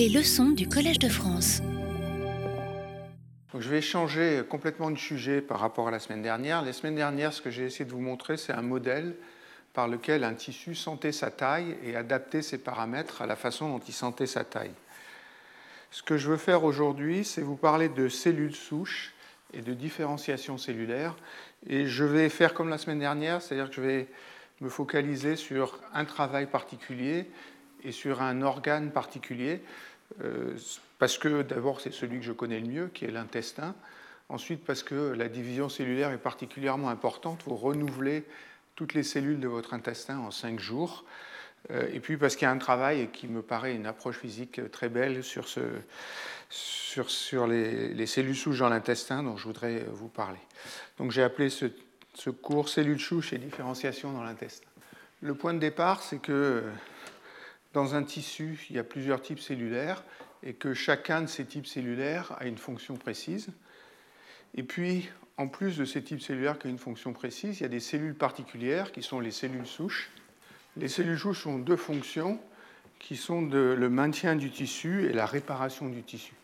Les leçons du Collège de France. je vais changer complètement de sujet par rapport à la semaine dernière. La semaine dernière, ce que j'ai essayé de vous montrer, c'est un modèle par lequel un tissu sentait sa taille et adaptait ses paramètres à la façon dont il sentait sa taille. Ce que je veux faire aujourd'hui, c'est vous parler de cellules souches et de différenciation cellulaire. Et je vais faire comme la semaine dernière, c'est-à-dire que je vais me focaliser sur un travail particulier et sur un organe particulier, parce que d'abord c'est celui que je connais le mieux, qui est l'intestin. Ensuite parce que la division cellulaire est particulièrement importante pour renouveler toutes les cellules de votre intestin en cinq jours. Euh, et puis parce qu'il y a un travail qui me paraît une approche physique très belle sur, ce, sur, les, cellules souches dans l'intestin dont je voudrais vous parler. Donc j'ai appelé ce, ce, cours cellules souches et différenciation dans l'intestin. Le point de départ, c'est que dans un tissu, il y a plusieurs types cellulaires et que chacun de ces types cellulaires a une fonction précise. Et puis, en plus de ces types cellulaires qui ont une fonction précise, il y a des cellules particulières qui sont les cellules souches. Les cellules souches ont deux fonctions qui sont le maintien du tissu et la réparation du tissu.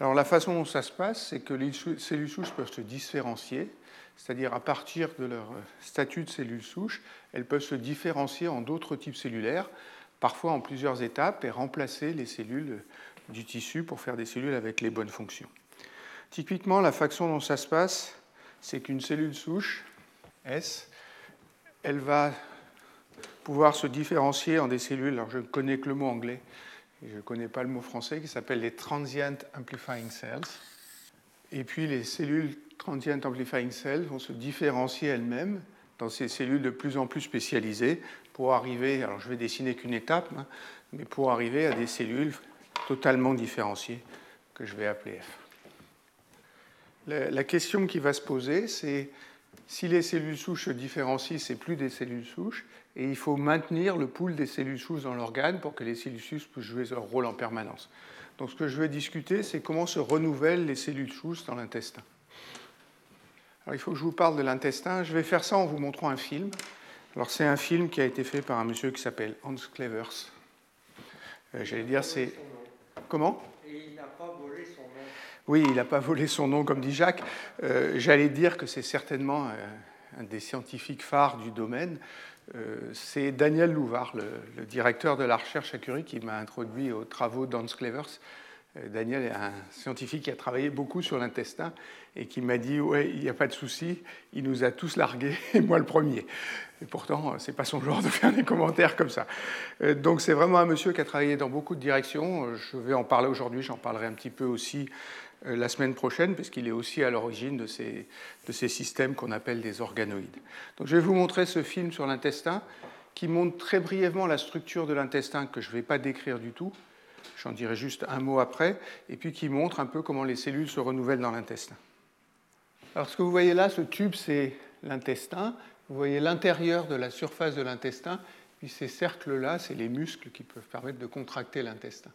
Alors la façon dont ça se passe, c'est que les cellules souches peuvent se différencier, c'est-à-dire à partir de leur statut de cellules souches, elles peuvent se différencier en d'autres types cellulaires parfois en plusieurs étapes, et remplacer les cellules du tissu pour faire des cellules avec les bonnes fonctions. Typiquement, la façon dont ça se passe, c'est qu'une cellule souche, S, elle va pouvoir se différencier en des cellules, alors je ne connais que le mot anglais, je ne connais pas le mot français, qui s'appelle les transient amplifying cells. Et puis les cellules transient amplifying cells vont se différencier elles-mêmes dans ces cellules de plus en plus spécialisées pour arriver, alors je vais dessiner qu'une étape, hein, mais pour arriver à des cellules totalement différenciées que je vais appeler F. La, question qui va se poser, c'est si les cellules souches se différencient, c'est plus des cellules souches, et il faut maintenir le pool des cellules souches dans l'organe pour que les cellules souches puissent jouer leur rôle en permanence. Donc ce que je vais discuter, c'est comment se renouvellent les cellules souches dans l'intestin. Alors il faut que je vous parle de l'intestin. Je vais faire ça en vous montrant un film. Alors c'est un film qui a été fait par un monsieur qui s'appelle Hans Clevers. Euh, J'allais dire c'est... Comment? Et il n'a pas volé son nom. Oui, il n'a pas volé son nom, comme dit Jacques. Euh, J'allais dire que c'est certainement un des scientifiques phares du domaine. Euh, c'est Daniel Louvard, le, le, directeur de la recherche à Curie, qui m'a introduit aux travaux d'Hans Clevers. Euh, Daniel est un scientifique qui a travaillé beaucoup sur l'intestin et qui m'a dit Ouais, il n'y a pas de souci, il nous a tous largués, et moi le premier. Et pourtant, ce n'est pas son genre de faire des commentaires comme ça. Euh, donc, c'est vraiment un monsieur qui a travaillé dans beaucoup de directions. Je vais en parler aujourd'hui, j'en parlerai un petit peu aussi euh, la semaine prochaine, puisqu'il est aussi à l'origine de ces, de ces systèmes qu'on appelle des organoïdes. Donc, je vais vous montrer ce film sur l'intestin qui montre très brièvement la structure de l'intestin que je ne vais pas décrire du tout j'en dirai juste un mot après, et puis qui montre un peu comment les cellules se renouvellent dans l'intestin. Alors ce que vous voyez là, ce tube, c'est l'intestin. Vous voyez l'intérieur de la surface de l'intestin, puis ces cercles-là, c'est les muscles qui peuvent permettre de contracter l'intestin.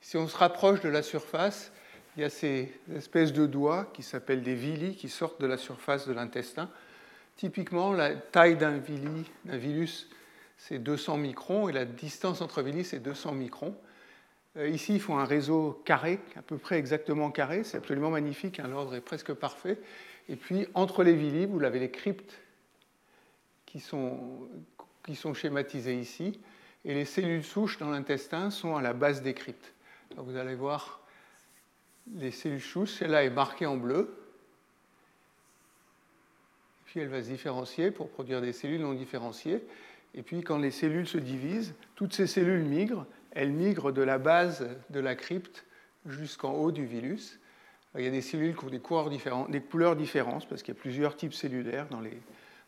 Si on se rapproche de la surface, il y a ces espèces de doigts qui s'appellent des villi qui sortent de la surface de l'intestin. Typiquement, la taille d'un villi, d'un vilus, c'est 200 microns et la distance entre villi, c'est 200 microns. Euh, ici, ils font un réseau carré, à peu près exactement carré. C'est absolument magnifique, hein, l'ordre est presque parfait. Et puis, entre les villi, vous avez les cryptes qui sont, qui sont schématisées ici. Et les cellules souches dans l'intestin sont à la base des cryptes. vous allez voir les cellules souches, celle-là est marquée en bleu. Puis elle va se différencier pour produire des cellules non différenciées. Et puis quand les cellules se divisent, toutes ces cellules migrent elle migre de la base de la crypte jusqu'en haut du vilus. Il y a des cellules qui ont des couleurs, différentes, des couleurs différentes parce qu'il y a plusieurs types cellulaires dans les,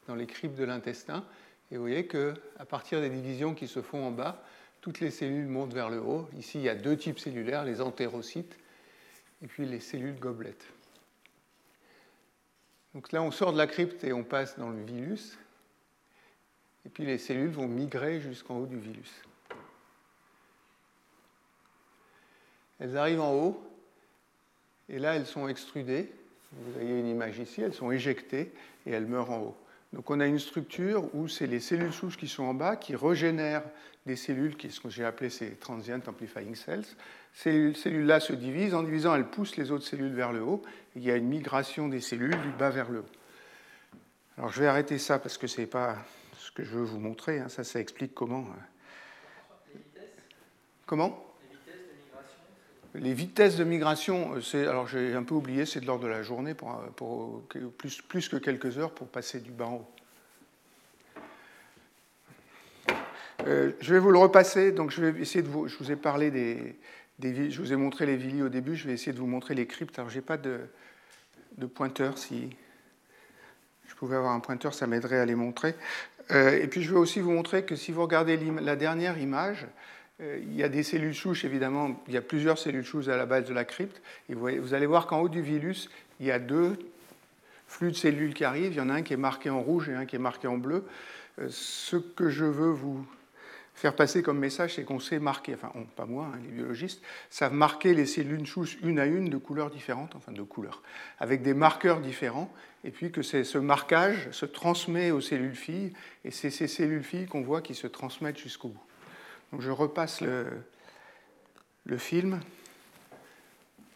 dans les cryptes de l'intestin. Et vous voyez qu'à partir des divisions qui se font en bas, toutes les cellules montent vers le haut. Ici, il y a deux types cellulaires, les entérocytes et puis les cellules gobelettes. Donc là, on sort de la crypte et on passe dans le vilus. Et puis les cellules vont migrer jusqu'en haut du vilus. Elles arrivent en haut, et là, elles sont extrudées. Vous voyez une image ici, elles sont éjectées et elles meurent en haut. Donc on a une structure où c'est les cellules souches qui sont en bas qui régénèrent des cellules, qui, ce que j'ai appelé ces transient amplifying cells. Ces cellules-là se divisent. En divisant, elles poussent les autres cellules vers le haut. il y a une migration des cellules du bas vers le haut. Alors je vais arrêter ça parce que ce n'est pas ce que je veux vous montrer. Hein. Ça, ça explique comment. Euh, comment? Les vitesses de migration, c'est, alors j'ai un peu oublié, c'est de l'ordre de la journée, pour, pour plus, plus, que quelques heures pour passer du bas en haut. Euh, je vais vous le repasser, donc je vais essayer de vous, je vous ai parlé des, je vous ai montré les villis au début, je vais essayer de vous montrer les cryptes. Alors j'ai pas de, pointeur, si je pouvais avoir un pointeur, ça m'aiderait à les montrer. Euh, et puis je vais aussi vous montrer que si vous regardez la dernière image, euh, il y a des cellules souches, évidemment, il y a plusieurs cellules souches à la base de la crypte. Vous, allez voir qu'en haut du virus, il y a deux flux de cellules qui arrivent. Il y en a un qui est marqué en rouge et un qui est marqué en bleu. Euh, ce que je veux vous faire passer comme message, c'est qu'on sait marquer, enfin pas moi, hein, les biologistes, savent marquer les cellules souches une à une de couleurs différentes, enfin de couleurs, avec des marqueurs différents, et puis que ce marquage se transmet aux cellules filles, et c'est ces cellules filles qu'on voit qui se transmettent jusqu'au bout je repasse le, film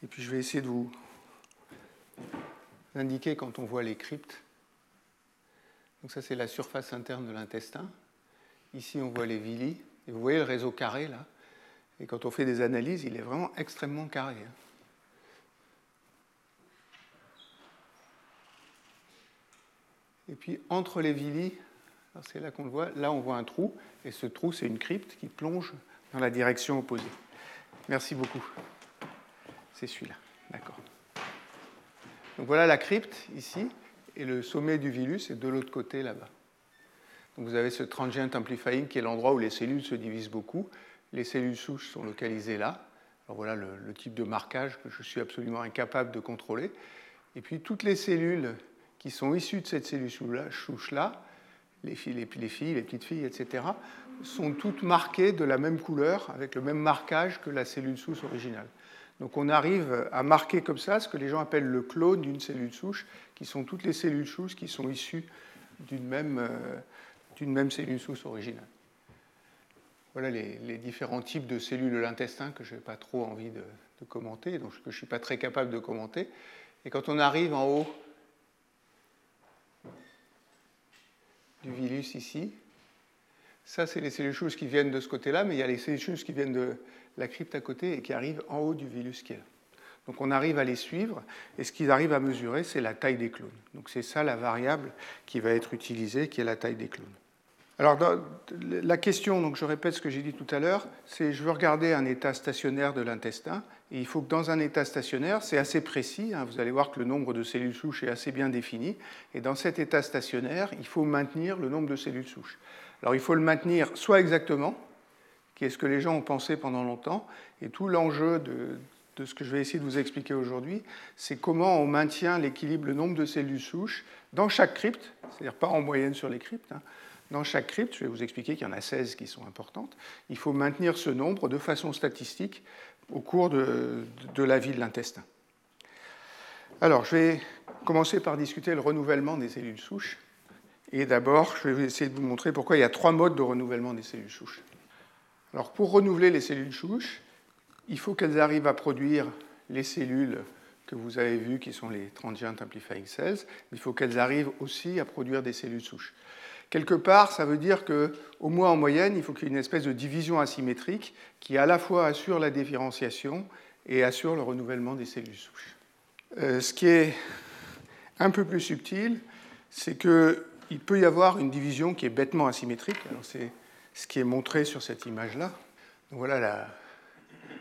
et puis je vais essayer de vous indiquer quand on voit les cryptes. Donc ça c'est la surface interne de l'intestin. Ici on voit les villi et vous voyez le réseau carré là. Et quand on fait des analyses, il est vraiment extrêmement carré. Hein. Et puis entre les villi, c'est là qu'on le voit. Là, on voit un trou, et ce trou, c'est une crypte qui plonge dans la direction opposée. Merci beaucoup. C'est celui-là. D'accord. Donc voilà la crypte ici, et le sommet du vilus est de l'autre côté là-bas. Donc vous avez ce transient amplifying qui est l'endroit où les cellules se divisent beaucoup. Les cellules souches sont localisées là. Alors voilà le, le type de marquage que je suis absolument incapable de contrôler. Et puis toutes les cellules qui sont issues de cette cellule souche-là les filles, les, petites filles, etc., sont toutes marquées de la même couleur, avec le même marquage que la cellule souche originale. Donc on arrive à marquer comme ça ce que les gens appellent le clone d'une cellule souche, qui sont toutes les cellules souches qui sont issues d'une même, euh, même, cellule souche originale. Voilà les, différents types de cellules de l'intestin que je n'ai pas trop envie de, de commenter, donc que je ne suis pas très capable de commenter. Et quand on arrive en haut du vilus ici. Ça, c'est les cellules qui viennent de ce côté-là, mais il y a les cellules qui viennent de la crypte à côté et qui arrivent en haut du vilus qui est là. Donc on arrive à les suivre, et ce qu'ils arrivent à mesurer, c'est la taille des clones. Donc c'est ça la variable qui va être utilisée, qui est la taille des clones. Alors la question, donc je répète ce que j'ai dit tout à l'heure, c'est je veux regarder un état stationnaire de l'intestin, et il faut que dans un état stationnaire, c'est assez précis, hein, vous allez voir que le nombre de cellules souches est assez bien défini, et dans cet état stationnaire, il faut maintenir le nombre de cellules souches. Alors il faut le maintenir soit exactement, qui est ce que les gens ont pensé pendant longtemps, et tout l'enjeu de, ce que je vais essayer de vous expliquer aujourd'hui, c'est comment on maintient l'équilibre, le nombre de cellules souches dans chaque crypte, c'est-à-dire pas en moyenne sur les cryptes, hein, dans chaque crypte, je vais vous expliquer qu'il y en a 16 qui sont importantes, il faut maintenir ce nombre de façon statistique au cours de, la vie de l'intestin. Alors, je vais commencer par discuter le renouvellement des cellules souches. Et d'abord, je vais essayer de vous montrer pourquoi il y a trois modes de renouvellement des cellules souches. Alors, pour renouveler les cellules souches, il faut qu'elles arrivent à produire les cellules que vous avez vues, qui sont les transient amplifying cells, mais il faut qu'elles arrivent aussi à produire des cellules souches. Quelque part, ça veut dire qu'au moins en moyenne, il faut qu'il y ait une espèce de division asymétrique qui à la fois assure la différenciation et assure le renouvellement des cellules souches. Euh, ce qui est un peu plus subtil, c'est qu'il peut y avoir une division qui est bêtement asymétrique. c'est ce qui est montré sur cette image-là. Voilà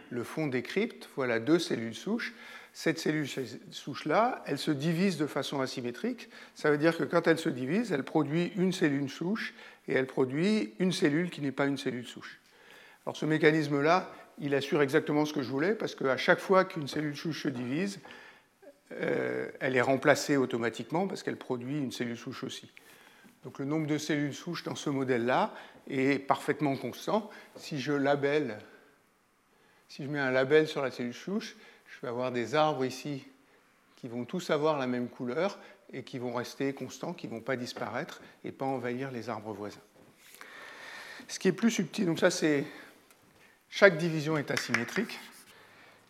le fond des cryptes, voilà deux cellules souches cette cellule souche-là, elle se divise de façon asymétrique. Ça veut dire que quand elle se divise, elle produit une cellule souche et elle produit une cellule qui n'est pas une cellule souche. Alors ce mécanisme-là, il assure exactement ce que je voulais, parce qu'à chaque fois qu'une cellule souche se divise, euh, elle est remplacée automatiquement parce qu'elle produit une cellule souche aussi. Donc le nombre de cellules souches dans ce modèle-là est parfaitement constant. Si je labelle, si je mets un label sur la cellule souche, vais avoir des arbres ici qui vont tous avoir la même couleur, et qui vont rester constants, qui ne vont pas disparaître et pas envahir les arbres voisins. Ce qui est plus subtil, donc ça c'est chaque division est asymétrique.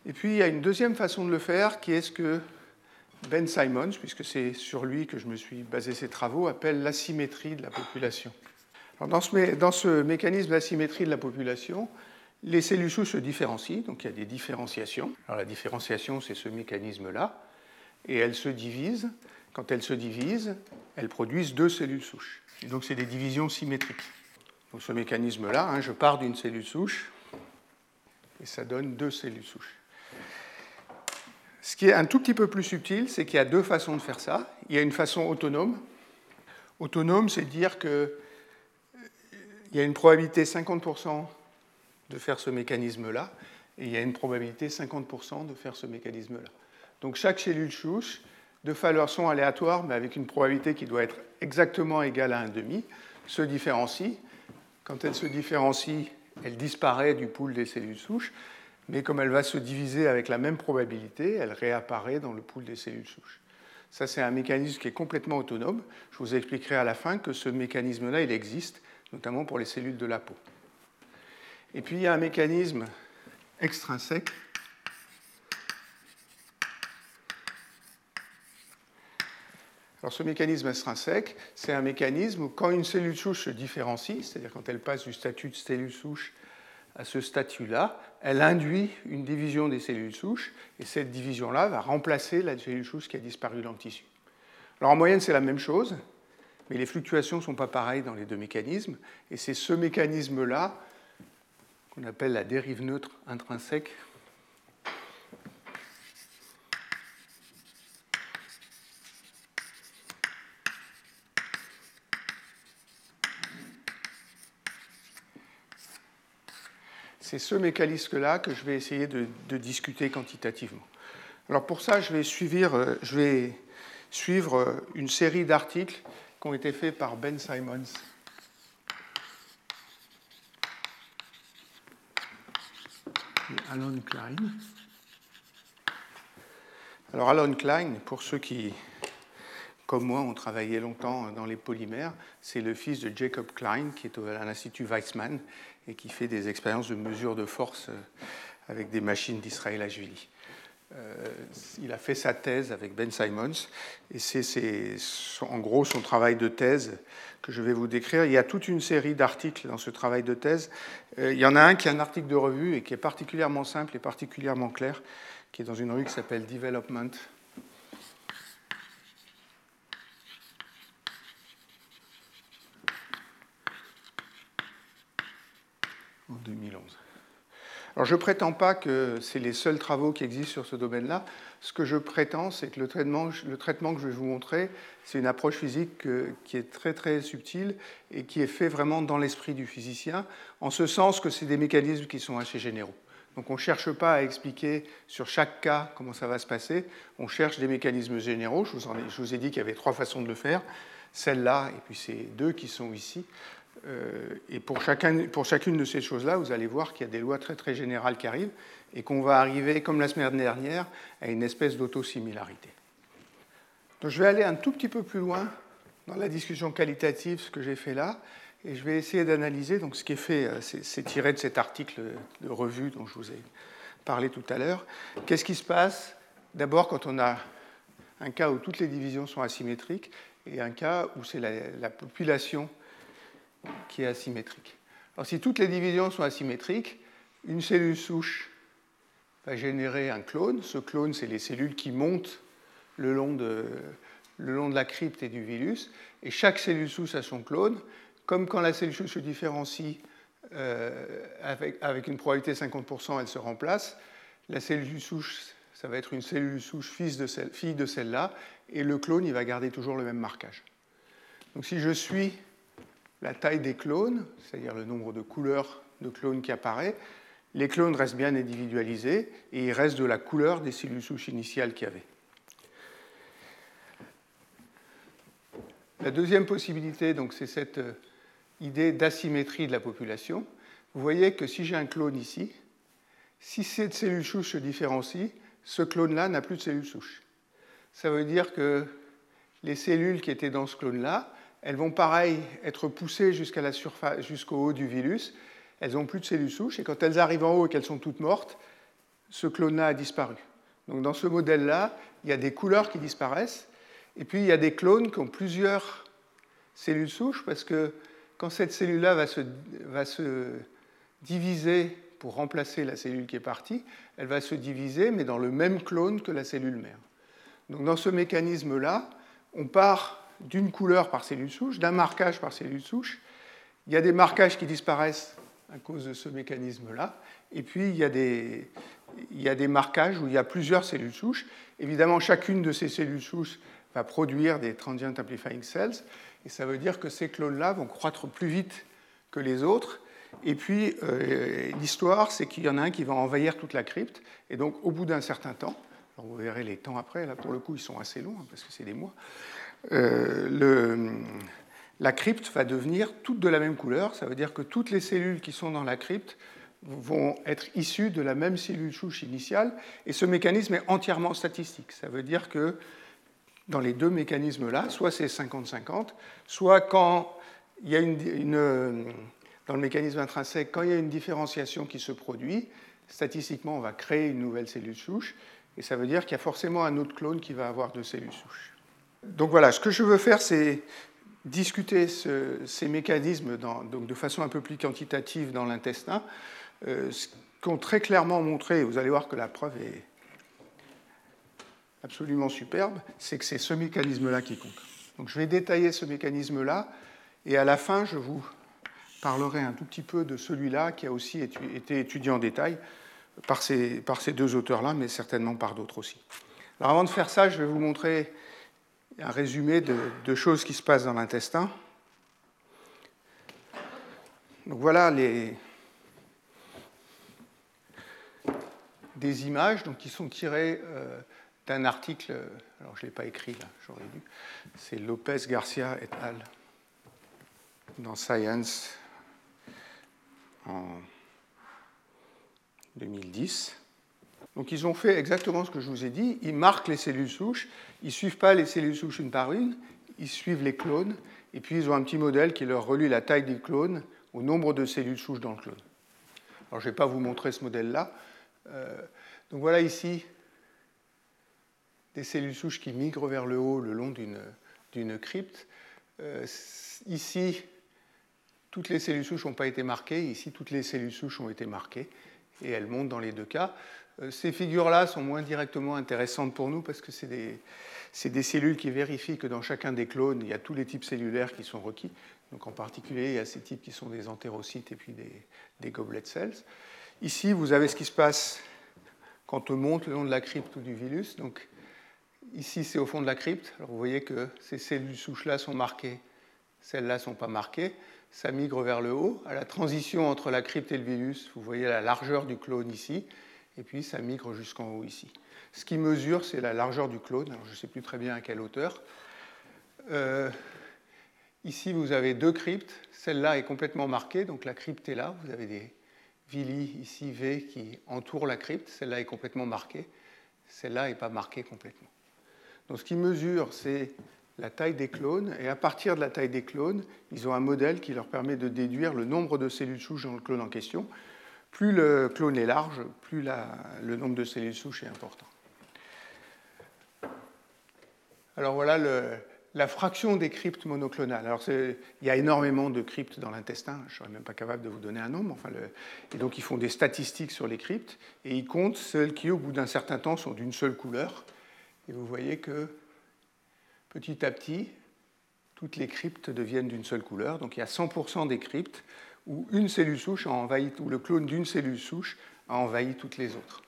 Et puis il y a une deuxième façon de le faire qui est ce que Ben Simons, puisque c'est sur lui que je me suis basé ses travaux, appelle l'asymétrie de la population. dans, ce, dans ce mécanisme d'asymétrie de la population, les cellules souches se différencient, donc il y a des différenciations. Alors la différenciation, c'est ce mécanisme-là, et elles se divisent. Quand elles se divisent, elles produisent deux cellules souches. Donc c'est des divisions symétriques. Ce mécanisme-là, hein, je pars d'une cellule souche, et ça donne deux cellules souches. Ce qui est un tout petit peu plus subtil, c'est qu'il y a deux façons de faire ça. Il y a une façon autonome. Autonome, c'est dire qu'il euh, y a une probabilité 50% de faire ce mécanisme-là, et il y a une probabilité 50% de faire ce mécanisme-là. Donc chaque cellule souche, de son aléatoire, mais avec une probabilité qui doit être exactement égale à 1,5, se différencie. Quand elle se différencie, elle disparaît du pool des cellules souches, mais comme elle va se diviser avec la même probabilité, elle réapparaît dans le pool des cellules souches. Ça, c'est un mécanisme qui est complètement autonome. Je vous expliquerai à la fin que ce mécanisme-là, il existe, notamment pour les cellules de la peau. Et puis, il y a un mécanisme extrinsèque Alors ce mécanisme extrinsèque, c'est un mécanisme où quand une cellule souche se différencie, c'est-à-dire quand elle passe du statut de cellule souche à ce statut-là, elle induit une division des cellules souches, et cette division-là va remplacer la cellule souche qui a disparu dans le tissu. Alors en moyenne, c'est la même chose, mais les fluctuations ne sont pas pareilles dans les deux mécanismes, et c'est ce mécanisme-là qu'on appelle la dérive neutre intrinsèque C'est ce mécanisme-là que je vais essayer de, discuter quantitativement. Alors pour ça, je vais suivre, euh, euh, une série d'articles qui ont été faits par Ben Simons. Alan Klein. Alors Alan Klein, pour ceux qui, comme moi, ont travaillé longtemps dans les polymères, c'est le fils de Jacob Klein, qui est à l'Institut Weizmann et qui fait des expériences de mesure de force euh, avec des machines d'Israël Ashvili. Euh, il a fait sa thèse avec Ben Simons, et c'est en gros son travail de thèse que je vais vous décrire. Il y a toute une série d'articles dans ce travail de thèse. Euh, il y en a un qui est un article de revue et qui est particulièrement simple et particulièrement clair, qui est dans une revue qui s'appelle Development, en 2011. Alors je ne prétends pas que c'est les seuls travaux qui existent sur ce domaine-là. Ce que je prétends, c'est que le traitement, que je vais vous montrer, c'est une approche physique qui est très très subtile et qui est fait vraiment dans l'esprit du physicien, en ce sens que c'est des mécanismes qui sont assez généraux. Donc on ne cherche pas à expliquer sur chaque cas comment ça va se passer, on cherche des mécanismes généraux. Je vous, je vous ai dit qu'il y avait trois façons de le faire, celle-là et puis ces deux qui sont ici. Euh, et pour, chacun, pour, chacune de ces choses-là, vous allez voir qu'il y a des lois très très générales qui arrivent et qu'on va arriver, comme la semaine dernière, à une espèce d'autosimilarité. Donc je vais aller un tout petit peu plus loin dans la discussion qualitative, ce que j'ai fait là, et je vais essayer d'analyser. Donc ce qui est fait, euh, c'est tiré de cet article de revue dont je vous ai parlé tout à l'heure. Qu'est-ce qui se passe D'abord, quand on a un cas où toutes les divisions sont asymétriques et un cas où c'est la, la population qui est asymétrique. Alors si toutes les divisions sont asymétriques, une cellule souche va générer un clone. Ce clone, c'est les cellules qui montent le long, de, la crypte et du virus. Et chaque cellule souche a son clone. Comme quand la cellule souche se différencie euh, avec, une probabilité de 50%, elle se remplace. La cellule souche, ça va être une cellule souche fille de celle-là. Et le clone, il va garder toujours le même marquage. Donc si je suis la taille des clones, c'est-à-dire le nombre de couleurs de clones qui apparaît. Les clones restent bien individualisés et ils restent de la couleur des cellules souches initiales qu'il y avait. La deuxième possibilité, donc, c'est cette euh, idée d'asymétrie de la population. Vous voyez que si j'ai un clone ici, si cette cellule souche se différencie, ce clone-là n'a plus de cellules souches. Ça veut dire que les cellules qui étaient dans ce clone-là, elles vont pareil être poussées jusqu'à la surface, jusqu'au haut du virus. Elles n'ont plus de cellules souches et quand elles arrivent en haut et qu'elles sont toutes mortes, ce clone-là a disparu. Donc dans ce modèle-là, il y a des couleurs qui disparaissent et puis il y a des clones qui ont plusieurs cellules souches parce que quand cette cellule-là va se, va se diviser pour remplacer la cellule qui est partie, elle va se diviser mais dans le même clone que la cellule mère. Donc dans ce mécanisme-là, on part d'une couleur par cellule souche, d'un marquage par cellule souche. Il y a des marquages qui disparaissent à cause de ce mécanisme-là. Et puis, il y, a des, marquages où il y a plusieurs cellules souches. Évidemment, chacune de ces cellules souches va produire des transient amplifying cells. Et ça veut dire que ces clones-là vont croître plus vite que les autres. Et puis, euh, l'histoire, c'est qu'il y en a un qui va envahir toute la crypte. Et donc, au bout d'un certain temps, alors vous verrez les temps après, là pour le coup, ils sont assez longs, hein, parce que c'est des mois, euh, la crypte va devenir toute de la même couleur. Ça veut dire que toutes les cellules qui sont dans la crypte vont être issues de la même cellule souche initiale. Et ce mécanisme est entièrement statistique. Ça veut dire que dans les deux mécanismes-là, soit c'est 50-50, soit quand il y a une, dans le mécanisme intrinsèque, quand il y a une différenciation qui se produit, statistiquement, on va créer une nouvelle cellule souche. Et ça veut dire qu'il y a forcément un autre clone qui va avoir deux cellules souches. Donc voilà, ce que je veux faire, c'est discuter ces mécanismes donc de façon un peu plus quantitative dans l'intestin, euh, ce qu'ont très clairement montré, vous allez voir que la preuve est absolument superbe, c'est que c'est ce mécanisme-là qui compte. Donc je vais détailler ce mécanisme-là, et à la fin, je vous parlerai un tout petit peu de celui-là qui a aussi été étudié en détail par ces, par ces deux auteurs-là, mais certainement par d'autres aussi. Alors avant de faire ça, je vais vous montrer un résumé de, choses qui se passent dans l'intestin. Donc voilà les, des images donc, qui sont tirées euh, d'un article, alors je ne l'ai pas écrit là, j'aurais dû, c'est Lopez Garcia et al. dans Science en 2010. Donc ils ont fait exactement ce que je vous ai dit, ils marquent les cellules souches, ils ne suivent pas les cellules souches une par une, ils suivent les clones, et puis ils ont un petit modèle qui leur relie la taille des clones au nombre de cellules souches dans le clone. Alors je ne vais pas vous montrer ce modèle-là. Euh, donc voilà ici des cellules souches qui migrent vers le haut le long d'une crypte. Euh, ici, toutes les cellules souches n'ont pas été marquées, ici toutes les cellules souches ont été marquées, et elles montent dans les deux cas. Euh, ces figures-là sont moins directement intéressantes pour nous parce que c'est des, cellules qui vérifient que dans chacun des clones, il y a tous les types cellulaires qui sont requis. Donc en particulier, il y a ces types qui sont des entérocytes et puis des, des goblet cells. Ici, vous avez ce qui se passe quand on monte le long de la crypte ou du virus. Donc ici, c'est au fond de la crypte. Alors vous voyez que ces cellules souches-là sont marquées, celles-là ne sont pas marquées. Ça migre vers le haut. À la transition entre la crypte et le virus, vous voyez la largeur du clone ici et puis ça migre jusqu'en haut ici. Ce qui mesure, c'est la largeur du clone, je ne sais plus très bien à quelle hauteur. Euh, ici, vous avez deux cryptes, celle-là est complètement marquée, donc la crypte est là, vous avez des villi ici, V, qui entourent la crypte, celle-là est complètement marquée, celle-là n'est pas marquée complètement. Donc ce qui mesure, c'est la taille des clones, et à partir de la taille des clones, ils ont un modèle qui leur permet de déduire le nombre de cellules souches dans le clone en question. Plus le clone est large, plus le nombre de cellules souches est important. Alors voilà la fraction des cryptes monoclonales. Alors il y a énormément de cryptes dans l'intestin, je ne serais même pas capable de vous donner un nombre. Et donc ils font des statistiques sur les cryptes et ils comptent celles qui, au bout d'un certain temps, sont d'une seule couleur. Et vous voyez que petit à petit, toutes les cryptes deviennent d'une seule couleur. Donc il y a 100% des cryptes où une cellule souche a envahi, ou le clone d'une cellule souche a envahi toutes les autres.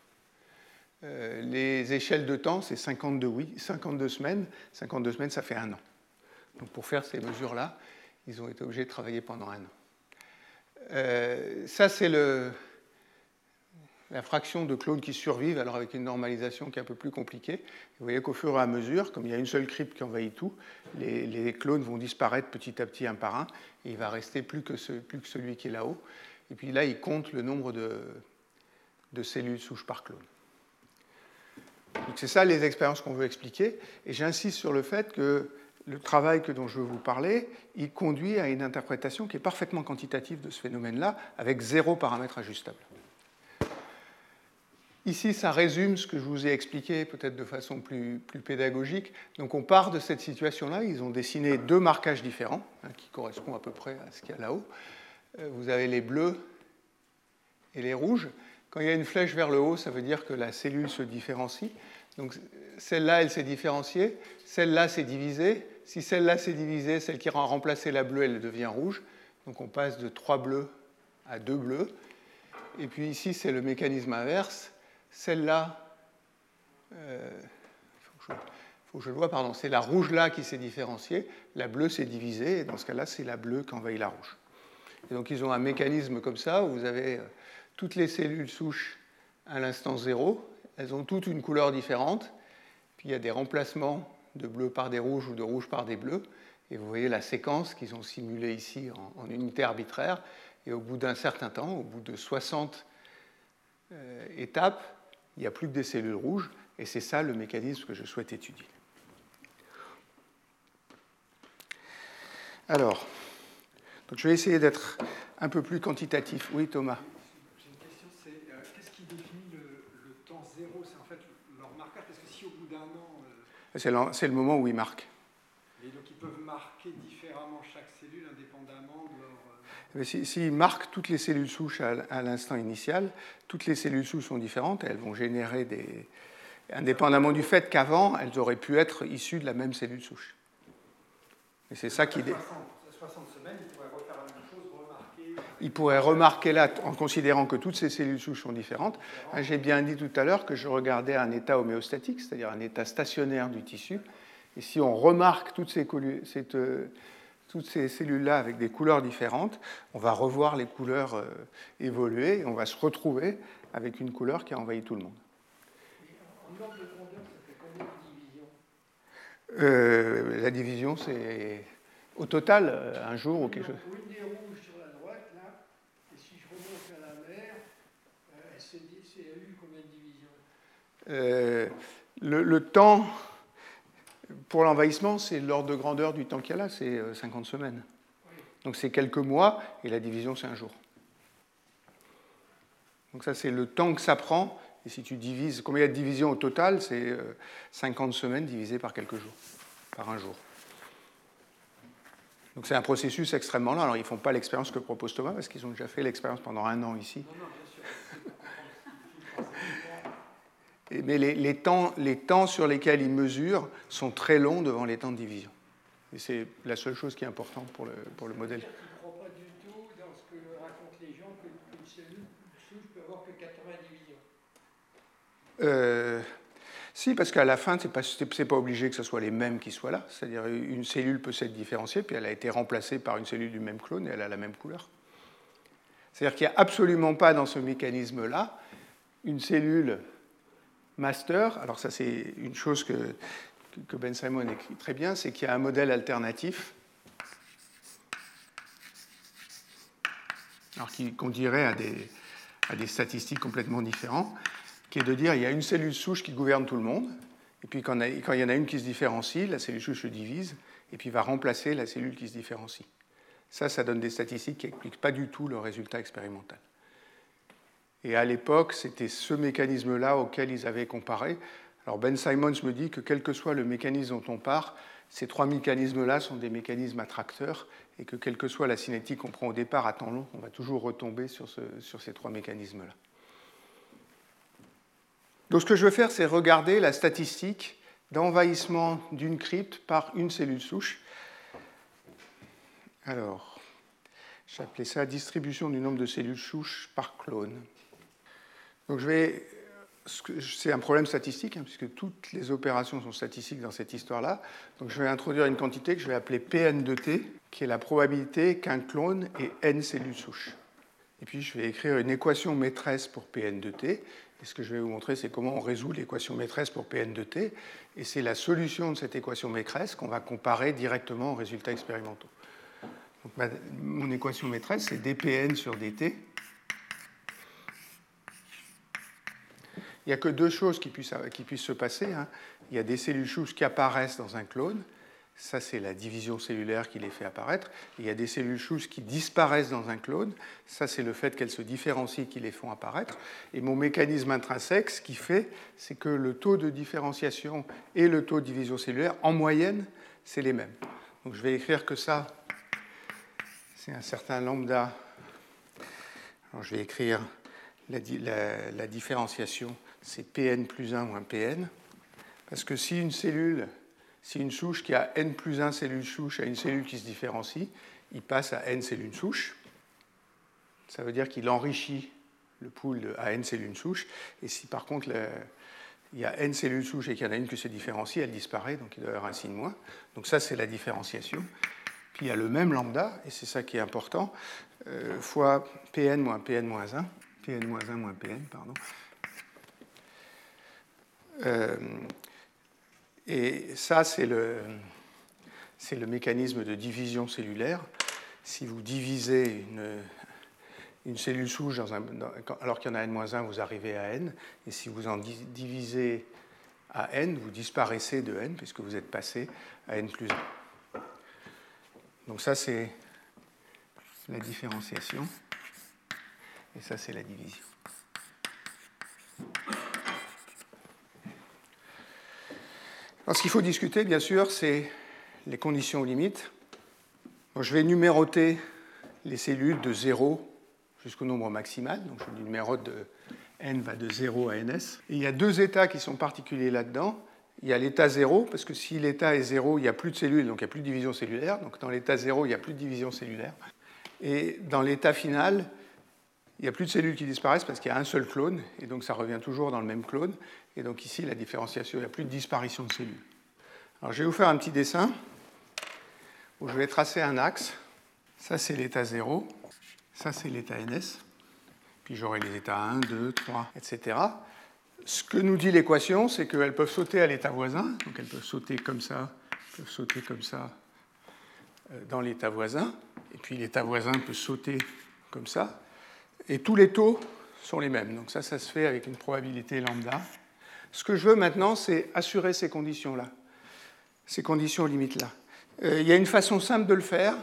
Euh, les échelles de temps, c'est 52, oui, 52 semaines. 52 semaines, ça fait un an. Donc pour faire ces mesures-là, ils ont été obligés de travailler pendant un an. Euh, ça, c'est le, la fraction de clones qui survivent, alors avec une normalisation qui est un peu plus compliquée. Vous voyez qu'au fur et à mesure, comme il y a une seule crypte qui envahit tout, les, clones vont disparaître petit à petit un par un, et il va rester plus que, celui qui est là-haut. Et puis là, il compte le nombre de, de cellules souches par clone. Donc c'est ça les expériences qu'on veut expliquer. Et j'insiste sur le fait que le travail que, dont je veux vous parler, il conduit à une interprétation qui est parfaitement quantitative de ce phénomène-là, avec zéro paramètre ajustable. Ici, ça résume ce que je vous ai expliqué, peut-être de façon plus, pédagogique. Donc, on part de cette situation-là. Ils ont dessiné deux marquages différents, hein, qui correspondent à peu près à ce qu'il y a là-haut. Euh, vous avez les bleus et les rouges. Quand il y a une flèche vers le haut, ça veut dire que la cellule se différencie. Donc, celle-là, elle s'est différenciée. Celle-là, s'est divisée. Si celle-là s'est divisée, celle qui a remplacé la bleue, elle devient rouge. Donc, on passe de trois bleus à deux bleus. Et puis ici, c'est le mécanisme inverse celle-là, il euh, faut, que je le vois, pardon, c'est la rouge là qui s'est différenciée, la bleue s'est divisée, et dans ce cas-là, c'est la bleue qui envahit la rouge. Et donc ils ont un mécanisme comme ça, où vous avez euh, toutes les cellules souches à l'instant zéro, elles ont toutes une couleur différente, puis il y a des remplacements de bleu par des rouges ou de rouge par des bleus, et vous voyez la séquence qu'ils ont simulée ici en, en unité arbitraire, et au bout d'un certain temps, au bout de 60 euh, étapes, il n'y a plus que des cellules rouges, et c'est ça le mécanisme que je souhaite étudier. Alors, donc je vais essayer d'être un peu plus quantitatif. Oui, Thomas J'ai une question, c'est euh, qu'est-ce qui définit le, temps zéro? C'est en fait leur marqueur, parce que si au bout d'un an... Euh, c'est le, moment où ils marquent. Et donc ils peuvent marquer différemment chaque cellule indépendamment de leur... S'ils si, marquent toutes les cellules souches à, l'instant initial, toutes les cellules souches sont différentes et elles vont générer des. indépendamment du fait qu'avant, elles auraient pu être issues de la même cellule souche. Et c'est ça qui. 60, 60 semaines, remarquer. Là, en considérant que toutes ces cellules souches sont différentes. Hein, j'ai bien dit tout à l'heure que je regardais un état homéostatique, c'est-à-dire un état stationnaire du tissu. Et si on remarque toutes ces, cette, toutes ces cellules-là avec des couleurs différentes, on va revoir les couleurs euh, évoluer et on va se retrouver avec une couleur qui a envahi tout le monde. En ordre de grandeur, ça fait combien de divisions euh, La division, c'est au total euh, un jour ou quelque chose. Une des rouges sur la droite, là, et si je remonte à la mer, c'est eu combien de divisions? Le, le temps pour l'envahissement, c'est l'ordre de grandeur du temps qu'il y a là, c'est 50 euh, semaines. Donc c'est quelques mois, et la division, c'est un jour. Donc ça, c'est le temps que ça prend. Et si tu divises, combien il y a de divisions au total C'est 50 euh, semaines divisé par quelques jours, par un jour. Donc c'est un processus extrêmement lent. Alors ils ne font pas l'expérience que propose Thomas, parce qu'ils ont déjà fait l'expérience pendant un an ici. Non, non, bien sûr. Mais les, temps, les, temps, sur lesquels ils mesurent sont très longs devant les temps de division. Et c'est la seule chose qui est importante pour le, pour le modèle. Je ne crois pas du tout dans ce que racontent les gens qu'une cellule souche peut avoir que 80 divisions. Euh, si, parce qu'à la fin, ce n'est pas, pas, obligé que ce soit les mêmes qui soient là. C'est-à-dire une cellule peut s'être différenciée, puis elle a été remplacée par une cellule du même clone et elle a la même couleur. C'est-à-dire qu'il n'y a absolument pas dans ce mécanisme-là une cellule master, alors ça c'est une chose que, Ben Simon écrit très bien, c'est qu'il y a un modèle alternatif, alors qu'on dirait à des, statistiques complètement différentes, qui est de dire il y a une cellule souche qui gouverne tout le monde, et puis quand, quand il y en a une qui se différencie, la cellule souche se divise, et puis va remplacer la cellule qui se différencie. Ça, ça donne des statistiques qui n'expliquent pas du tout le résultat expérimental. Et à l'époque, c'était ce mécanisme-là auquel ils avaient comparé. Alors Ben Simons me dit que quel que soit le mécanisme dont on part, ces trois mécanismes-là sont des mécanismes attracteurs et que quelle que soit la cinétique qu'on prend au départ à temps long, on va toujours retomber sur, ces trois mécanismes-là. Donc ce que je veux faire, c'est regarder la statistique d'envahissement d'une crypte par une cellule souche. Alors, appelé ça distribution du nombre de cellules souches par clone. Donc je vais, c'est un problème statistique, hein, puisque toutes les opérations sont statistiques dans cette histoire-là. Donc je vais introduire une quantité que je vais appeler Pn de t, qui est la probabilité qu'un clone ait n cellules souches. Et puis je vais écrire une équation maîtresse pour Pn de t. Et ce que je vais vous montrer, c'est comment on résout l'équation maîtresse pour Pn de t. Et c'est la solution de cette équation maîtresse qu'on va comparer directement aux résultats expérimentaux. Mon équation maîtresse, c'est dPn sur dt il n'y a que deux choses qui puissent, se passer. Hein. Il y a des cellules souches qui apparaissent dans un clone. Ça, c'est la division cellulaire qui les fait apparaître. Il y a des cellules souches qui disparaissent dans un clone. Ça, c'est le fait qu'elles se différencient qui les font apparaître. Et mon mécanisme intrinsèque, ce qui fait, c'est que le taux de différenciation et le taux de division cellulaire, en moyenne, c'est les mêmes. Donc je vais écrire que ça, c'est un certain lambda. Je vais écrire la différenciation, c'est Pn plus 1 moins Pn. Parce que si une cellule si une souche qui a n plus 1 cellules souches a une cellule qui se différencie, il passe à n cellules souches. Ça veut dire qu'il enrichit le pool à n cellules souches. Et si par contre il y a n cellules souches et qu'il y en a une qui se différencie, elle disparaît, donc il doit y avoir un signe moins. Donc ça, c'est la différenciation. Puis il y a le même lambda, et c'est ça qui est important, euh, fois Pn moins Pn moins 1, Pn moins 1 moins Pn, pardon. Euh, et ça, c'est le, le, mécanisme de division cellulaire. Si vous divisez une, une cellule souche alors qu'il y en a n-1, vous arrivez à n. Et si vous en divisez à n, vous disparaissez de n, puisque vous êtes passé à n plus 1. Donc ça, c'est la différenciation. Et ça, c'est la division. Ce qu'il faut discuter, bien sûr, c'est les conditions limites. je vais numéroter les cellules de 0 jusqu'au nombre maximal. Donc, je numérote de n va de 0 à ns. Il y a deux états qui sont particuliers là-dedans. Il y a l'état 0, parce que si l'état est 0, il n'y a plus de cellules, donc il n'y a plus de division cellulaire. Donc dans l'état 0, il n'y a plus de division cellulaire. Et dans l'état final, il n'y a plus de cellules qui disparaissent parce qu'il y a un seul clone, et donc ça revient toujours dans le même clone. Et donc ici, la différenciation, il n'y a plus de disparition de cellules. Alors je vais vous faire un petit dessin où je vais tracer un axe. Ça, c'est l'état 0. Ça, c'est l'état NS. Puis j'aurai les états 1, 2, 3, etc. Ce que nous dit l'équation, c'est qu'elles peuvent sauter à l'état voisin. Donc elles peuvent sauter comme ça, peuvent sauter comme ça euh, dans l'état voisin. Et puis l'état voisin peut sauter comme ça et tous les taux sont les mêmes. Donc ça, ça se fait avec une probabilité lambda. Ce que je veux maintenant, c'est assurer ces conditions-là, ces conditions limites-là. Euh, il y a une façon simple de le faire,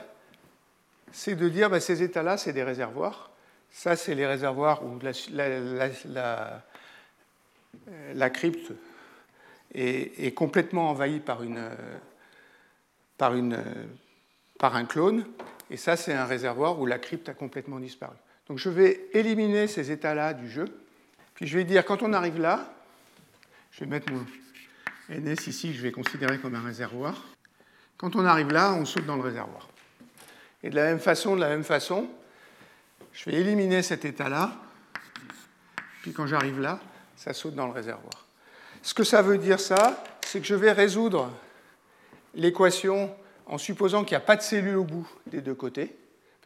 c'est de dire bah, ces états-là, c'est des réservoirs. Ça, c'est les réservoirs où la, crypte est, complètement envahie par, une, par, une, par un clone. Et ça, c'est un réservoir où la crypte a complètement disparu. Donc je vais éliminer ces états-là du jeu. Puis je vais dire, quand on arrive là, je vais mettre mon NS ici, je vais considérer comme un réservoir. Quand on arrive là, on saute dans le réservoir. Et de la même façon, de la même façon, je vais éliminer cet état-là. Puis quand j'arrive là, ça saute dans le réservoir. Ce que ça veut dire, ça, c'est que je vais résoudre l'équation en supposant qu'il n'y a pas de cellule au bout des deux côtés.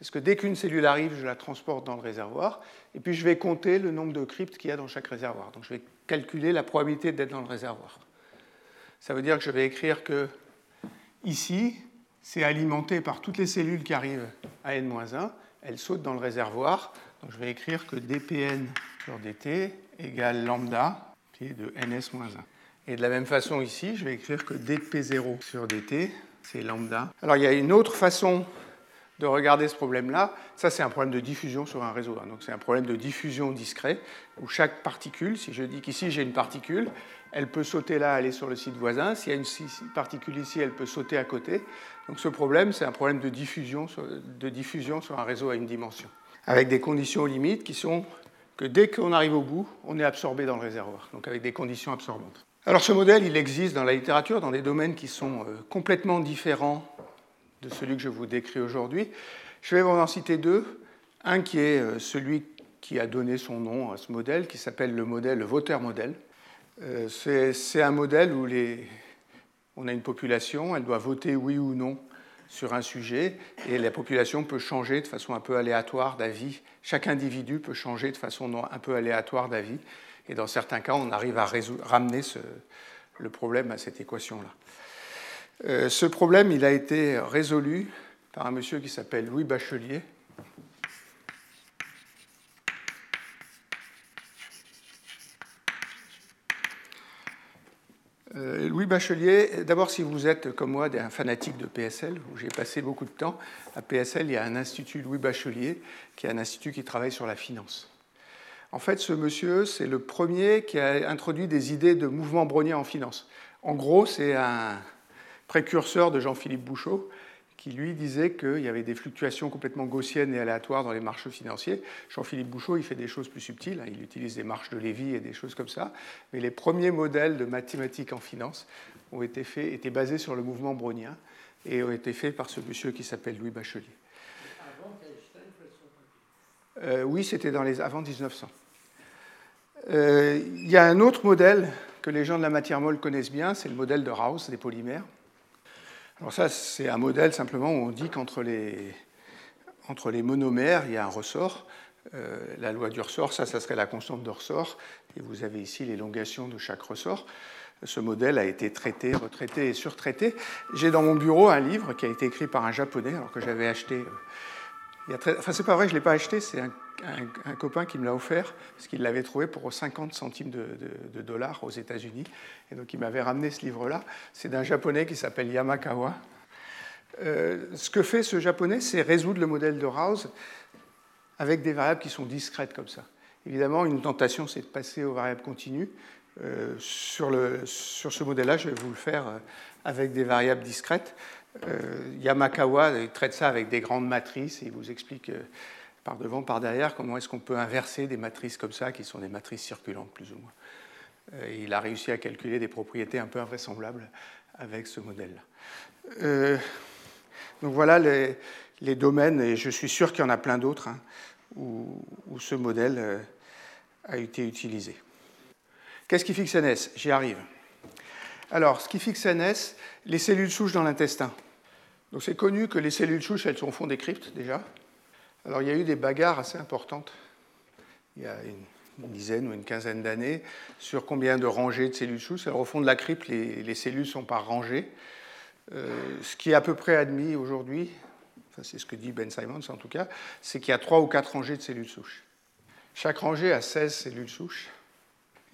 Parce que dès qu'une cellule arrive, je la transporte dans le réservoir, et puis je vais compter le nombre de cryptes qu'il y a dans chaque réservoir. Donc je vais calculer la probabilité d'être dans le réservoir. Ça veut dire que je vais écrire que ici, c'est alimenté par toutes les cellules qui arrivent à n-1, elles sautent dans le réservoir. Donc je vais écrire que dpn sur dt égale lambda qui est de ns-1. Et de la même façon ici, je vais écrire que dp0 sur dt, c'est lambda. Alors il y a une autre façon de regarder ce problème-là. Ça, c'est un problème de diffusion sur un réseau. Hein. Donc, c'est un problème de diffusion discret où chaque particule, si je dis qu'ici j'ai une particule, elle peut sauter là, aller sur le site voisin. S'il y a une particule ici, elle peut sauter à côté. Donc, ce problème, c'est un problème de diffusion, de diffusion sur un réseau à une dimension. Avec des conditions limites qui sont que dès qu'on arrive au bout, on est absorbé dans le réservoir. Donc, avec des conditions absorbantes. Alors, ce modèle, il existe dans la littérature dans des domaines qui sont euh, complètement différents de celui que je vous décris aujourd'hui. Je vais vous en citer deux. Un qui est euh, celui qui a donné son nom à ce modèle, qui s'appelle le modèle le voteur modèle. Euh, c'est un modèle où on a une population, elle doit voter oui ou non sur un sujet, et la population peut changer de façon un peu aléatoire d'avis. Chaque individu peut changer de façon un peu aléatoire d'avis, et dans certains cas, on arrive à ramener le problème à cette équation-là. Euh, ce problème, il a été résolu par un monsieur qui s'appelle Louis Bachelier. Euh, Louis Bachelier, d'abord si vous êtes comme moi un fanatique de PSL, où j'ai passé beaucoup de temps, à PSL il y a un institut Louis Bachelier, qui est un institut qui travaille sur la finance. En fait, ce monsieur, c'est le premier qui a introduit des idées de mouvement brownien en finance. En gros, c'est un précurseur de Jean-Philippe Bouchot, qui lui disait qu'il y avait des fluctuations complètement gaussiennes et aléatoires dans les marchés financiers. Jean-Philippe Bouchot, il fait des choses plus subtiles, hein. il utilise des marches de Lévy et des choses comme ça, mais les premiers modèles de mathématiques en finance ont été faits, étaient basés sur le mouvement brownien et ont été faits par ce monsieur qui s'appelle Louis Bachelier. Euh, Oui, c'était dans les avant 1900. Euh, il y a un autre modèle que les gens de la matière molle connaissent bien, c'est le modèle de Raus des polymères. Alors ça, c'est un modèle simplement où on dit qu'entre les, entre les monomères, il y a un ressort. Euh, la loi du ressort, ça, ça serait la constante de ressort. Et vous avez ici l'élongation de chaque ressort. Ce modèle a été traité, retraité et surtraité. J'ai dans mon bureau un livre qui a été écrit par un japonais, alors que j'avais acheté. Euh, il y a. Enfin, c'est pas vrai, je ne l'ai pas acheté, c'est un un, copain qui me l'a offert, parce qu'il l'avait trouvé pour 50 centimes de, dollars aux États-Unis. Et donc il m'avait ramené ce livre-là. C'est d'un japonais qui s'appelle Yamakawa. Euh, ce que fait ce japonais, c'est résoudre le modèle de Rouse avec des variables qui sont discrètes comme ça. Évidemment, une tentation, c'est de passer aux variables continues. Euh, sur, ce modèle-là, je vais vous le faire euh, avec des variables discrètes. Yamakawa traite ça avec des grandes matrices et il vous explique par devant, par derrière, comment est-ce qu'on peut inverser des matrices comme ça, qui sont des matrices circulantes plus ou moins. Euh, il a réussi à calculer des propriétés un peu invraisemblables avec ce modèle-là. Euh, donc voilà les, domaines, et je suis sûr qu'il y en a plein d'autres, hein, où, ce modèle euh, a été utilisé. Qu'est-ce qui fixe NS J'y arrive. Alors, ce qui fixe NS, les cellules souches dans l'intestin. Donc c'est connu que les cellules souches, elles sont au fond des cryptes déjà. Alors il y a eu des bagarres assez importantes il y a une, dizaine ou une quinzaine d'années sur combien de rangées de cellules souches. Alors au fond de la crypte, les, cellules sont par rangées. Euh, ce qui est à peu près admis aujourd'hui, c'est ce que dit Ben Simons en tout cas, c'est qu'il y a trois ou quatre rangées de cellules souches. Chaque rangée a 16 cellules souches.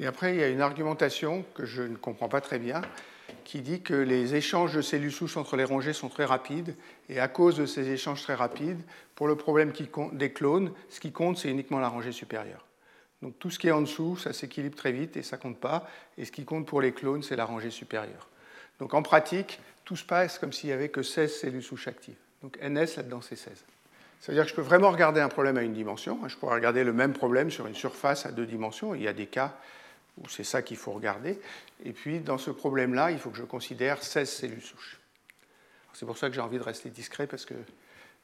Et après, il y a une argumentation que je ne comprends pas très bien, qui dit que les échanges de cellules souches entre les rangées sont très rapides, et à cause de ces échanges très rapides, pour le problème des clones, ce qui compte, c'est uniquement la rangée supérieure. Donc tout ce qui est en dessous, ça s'équilibre très vite et ça ne compte pas, et ce qui compte pour les clones, c'est la rangée supérieure. Donc en pratique, tout se passe comme s'il n'y avait que 16 cellules souches actives. Donc NS, là-dedans, c'est 16. Ça veut dire que je peux vraiment regarder un problème à une dimension. Je pourrais regarder le même problème sur une surface à deux dimensions. Il y a des cas c'est ça qu'il faut regarder. Et puis, dans ce problème-là, il faut que je considère 16 cellules souches. C'est pour ça que j'ai envie de rester discret, parce que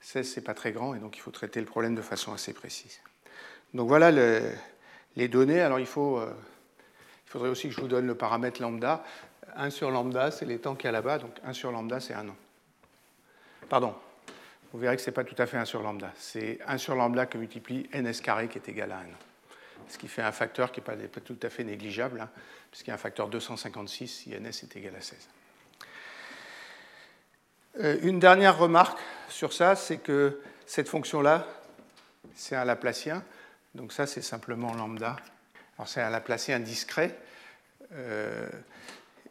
16, c'est pas très grand, et donc il faut traiter le problème de façon assez précise. Donc voilà les données. Alors, euh, il faudrait aussi que je vous donne le paramètre lambda. 1 sur lambda, c'est les temps qu'il y a là-bas, donc 1 sur lambda, c'est un an. Pardon, vous verrez que ce n'est pas tout à fait 1 sur lambda. C'est 1 sur lambda que multiplie ns carré qui est égal à 1 an ce qui fait un facteur qui n'est pas, tout à fait négligeable, hein, puisqu'il y a un facteur 256 si ns est égal à 16. Euh, une dernière remarque sur ça, c'est que cette fonction-là, c'est un Laplacien, donc ça c'est simplement lambda. Alors c'est un Laplacien discret, euh,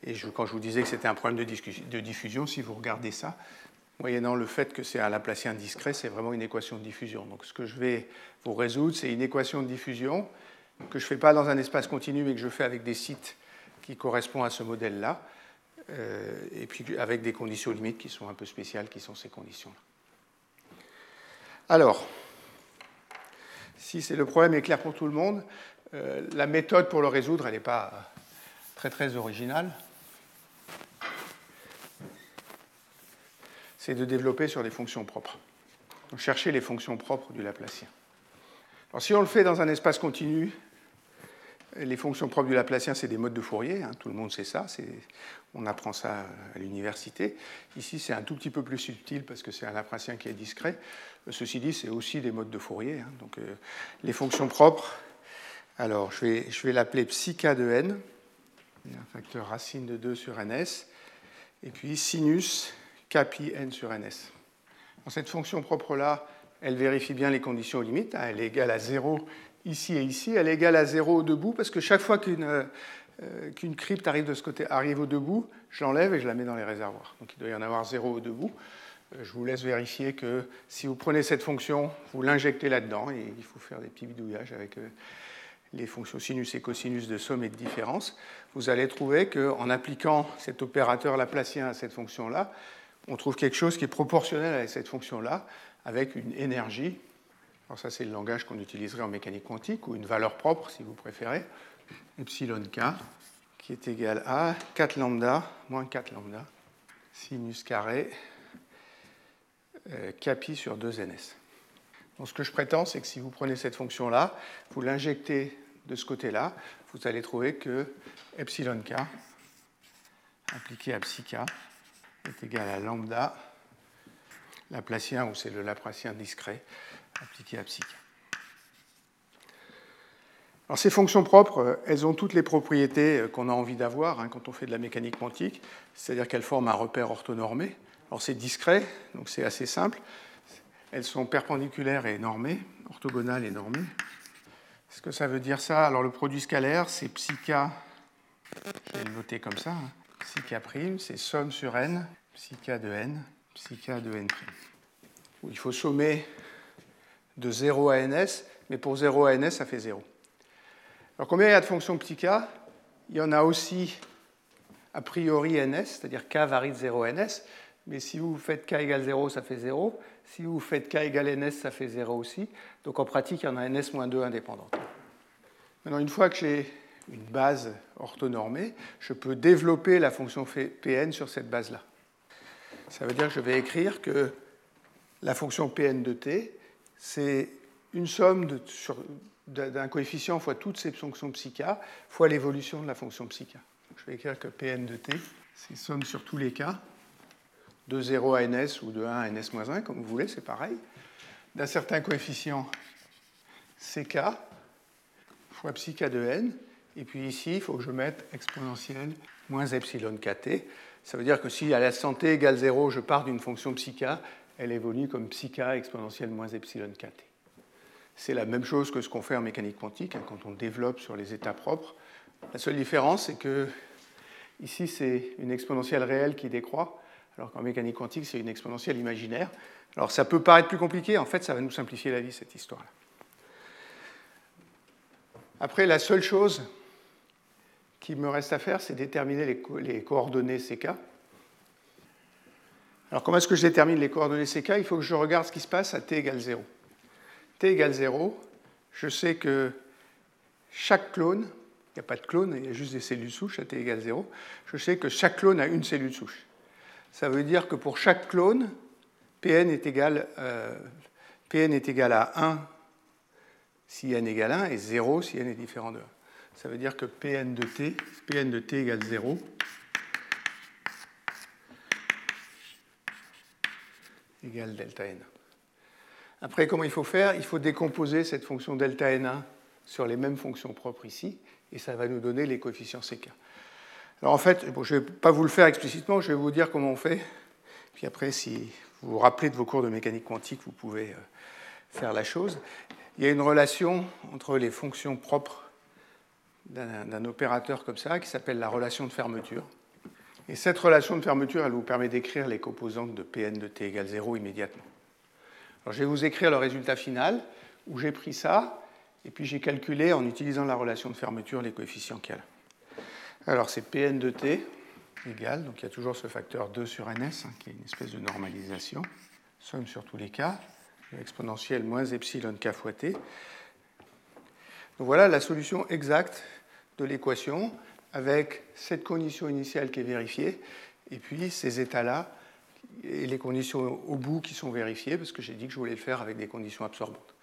et quand je vous disais que c'était un problème de, diffusion, si vous regardez ça, moyennant le fait que c'est un Laplacien discret, c'est vraiment une équation de diffusion. Donc ce que je vais vous résoudre, c'est une équation de diffusion que je ne fais pas dans un espace continu, mais que je fais avec des sites qui correspondent à ce modèle-là, euh, et puis avec des conditions limites qui sont un peu spéciales, qui sont ces conditions-là. Alors, si le problème est clair pour tout le monde, euh, la méthode pour le résoudre, elle n'est pas très très originale. C'est de développer sur des fonctions propres. Donc, chercher les fonctions propres du Laplacien. Alors, si on le fait dans un espace continu, les fonctions propres du Laplacien, c'est des modes de Fourier, hein, tout le monde sait ça, on apprend ça à l'université. Ici, c'est un tout petit peu plus subtil parce que c'est un Laplacien qui est discret. Ceci dit, c'est aussi des modes de Fourier. Hein. donc, euh, les fonctions propres, alors je vais, je vais l'appeler psi k de n, un facteur racine de 2 sur ns, et puis sinus k pi n sur ns. Dans cette fonction propre-là, elle vérifie bien les conditions limites, hein. elle est égale à 0 ici et ici, elle est égale à 0 debout, parce que chaque fois qu'une euh, qu'une crypte arrive de ce côté, arrive au debout, je l'enlève et je la mets dans les réservoirs. Donc il doit y en avoir zéro au debout. Euh, je vous laisse vérifier que si vous prenez cette fonction, vous l'injectez là-dedans, et il faut faire des petits bidouillages avec euh, les fonctions sinus et cosinus de somme et de différence, vous allez trouver qu'en appliquant cet opérateur laplacien à cette fonction-là, on trouve quelque chose qui est proportionnel à cette fonction-là, avec une énergie. Alors ça, c'est le langage qu'on utiliserait en mécanique quantique, ou une valeur propre, si vous préférez, epsilon k, qui est égal à 4 lambda moins 4 lambda, sinus carré euh, sur 2ns. Donc ce que je prétends, c'est que si vous prenez cette fonction-là, vous l'injectez de ce côté-là, vous allez trouver que epsilon k appliqué à psi k est égal à lambda laplacien, ou c'est le laplacien discret, appliqué à psi. Alors ces fonctions propres, elles ont toutes les propriétés qu'on a envie d'avoir hein, quand on fait de la mécanique quantique, c'est-à-dire qu'elles forment un repère orthonormé, alors c'est discret, donc c'est assez simple. Elles sont perpendiculaires et normées, orthogonales et normées. Ce que ça veut dire ça? Alors le produit scalaire, c'est psi k, je vais le noter comme ça, hein. Psi k prime, c'est somme sur n, psi k de n, psi k de n prime. Il faut sommer de 0 à ns, mais pour 0 à ns, ça fait 0. Alors combien il y a de fonctions psi k Il y en a aussi a priori ns, c'est-à-dire k varie de 0 à ns, mais si vous faites k égale 0, ça fait 0. Si vous faites k égale ns, ça fait 0 aussi. Donc en pratique, il y en a ns moins 2 indépendantes. Maintenant, une fois que j'ai une base orthonormée, je peux développer la fonction Pn sur cette base-là. Ça veut dire que je vais écrire que la fonction Pn de t, c'est une somme d'un coefficient fois toutes ces fonctions psi fois l'évolution de la fonction psi. Je vais écrire que Pn de t, c'est somme sur tous les cas de 0 à ns ou de 1 à ns-1, comme vous voulez, c'est pareil, d'un certain coefficient ck fois psi de n, et puis ici, il faut que je mette exponentielle moins epsilon kt. Ça veut dire que si à l'instant t égale 0, je pars d'une fonction psi k, elle évolue comme psi k exponentielle moins epsilon kt. C'est la même chose que ce qu'on fait en mécanique quantique, hein, quand on développe sur les états propres. La seule différence, c'est que ici, c'est une exponentielle réelle qui décroît, alors qu'en mécanique quantique, c'est une exponentielle imaginaire. Alors ça peut paraître plus compliqué, en fait, ça va nous simplifier la vie, cette histoire-là. Après, la seule chose qui me reste à faire, c'est déterminer les, coordonnées CK. Alors comment est-ce que je détermine les coordonnées CK Il faut que je regarde ce qui se passe à t égale 0. t égale 0, je sais que chaque clone, il n'y a pas de clone, il y a juste des cellules souches à t égale 0, je sais que chaque clone a une cellule souche ça veut dire que pour chaque clone, Pn est égal, euh, Pn est égal à 1 si n égale 1 et 0 si n est différent de 1. Ça veut dire que Pn de t, Pn de t égale 0. égale delta n. Après, comment il faut faire? Il faut décomposer cette fonction delta n1 sur les mêmes fonctions propres ici, et ça va nous donner les coefficients ck. Alors en fait, je ne vais pas vous le faire explicitement, je vais vous dire comment on fait. Puis après, si vous vous rappelez de vos cours de mécanique quantique, vous pouvez euh, faire la chose. Il y a une relation entre les fonctions propres d'un opérateur comme ça, qui s'appelle la relation de fermeture. Et cette relation de fermeture, elle vous permet d'écrire les composantes de Pn de t égale 0 immédiatement. Alors je vais vous écrire le résultat final, où j'ai pris ça, et puis j'ai calculé en utilisant la relation de fermeture les coefficients qu'il y a. Alors c'est Pn de t égale, donc il y a toujours ce facteur 2 sur ns, hein, qui est une espèce de normalisation, somme sur tous les cas, exponentielle moins epsilon k fois t. Donc voilà la solution exacte de l'équation avec cette condition initiale qui est vérifiée, et puis ces états-là, et les conditions au bout qui sont vérifiées, parce que j'ai dit que je voulais le faire avec des conditions absorbantes.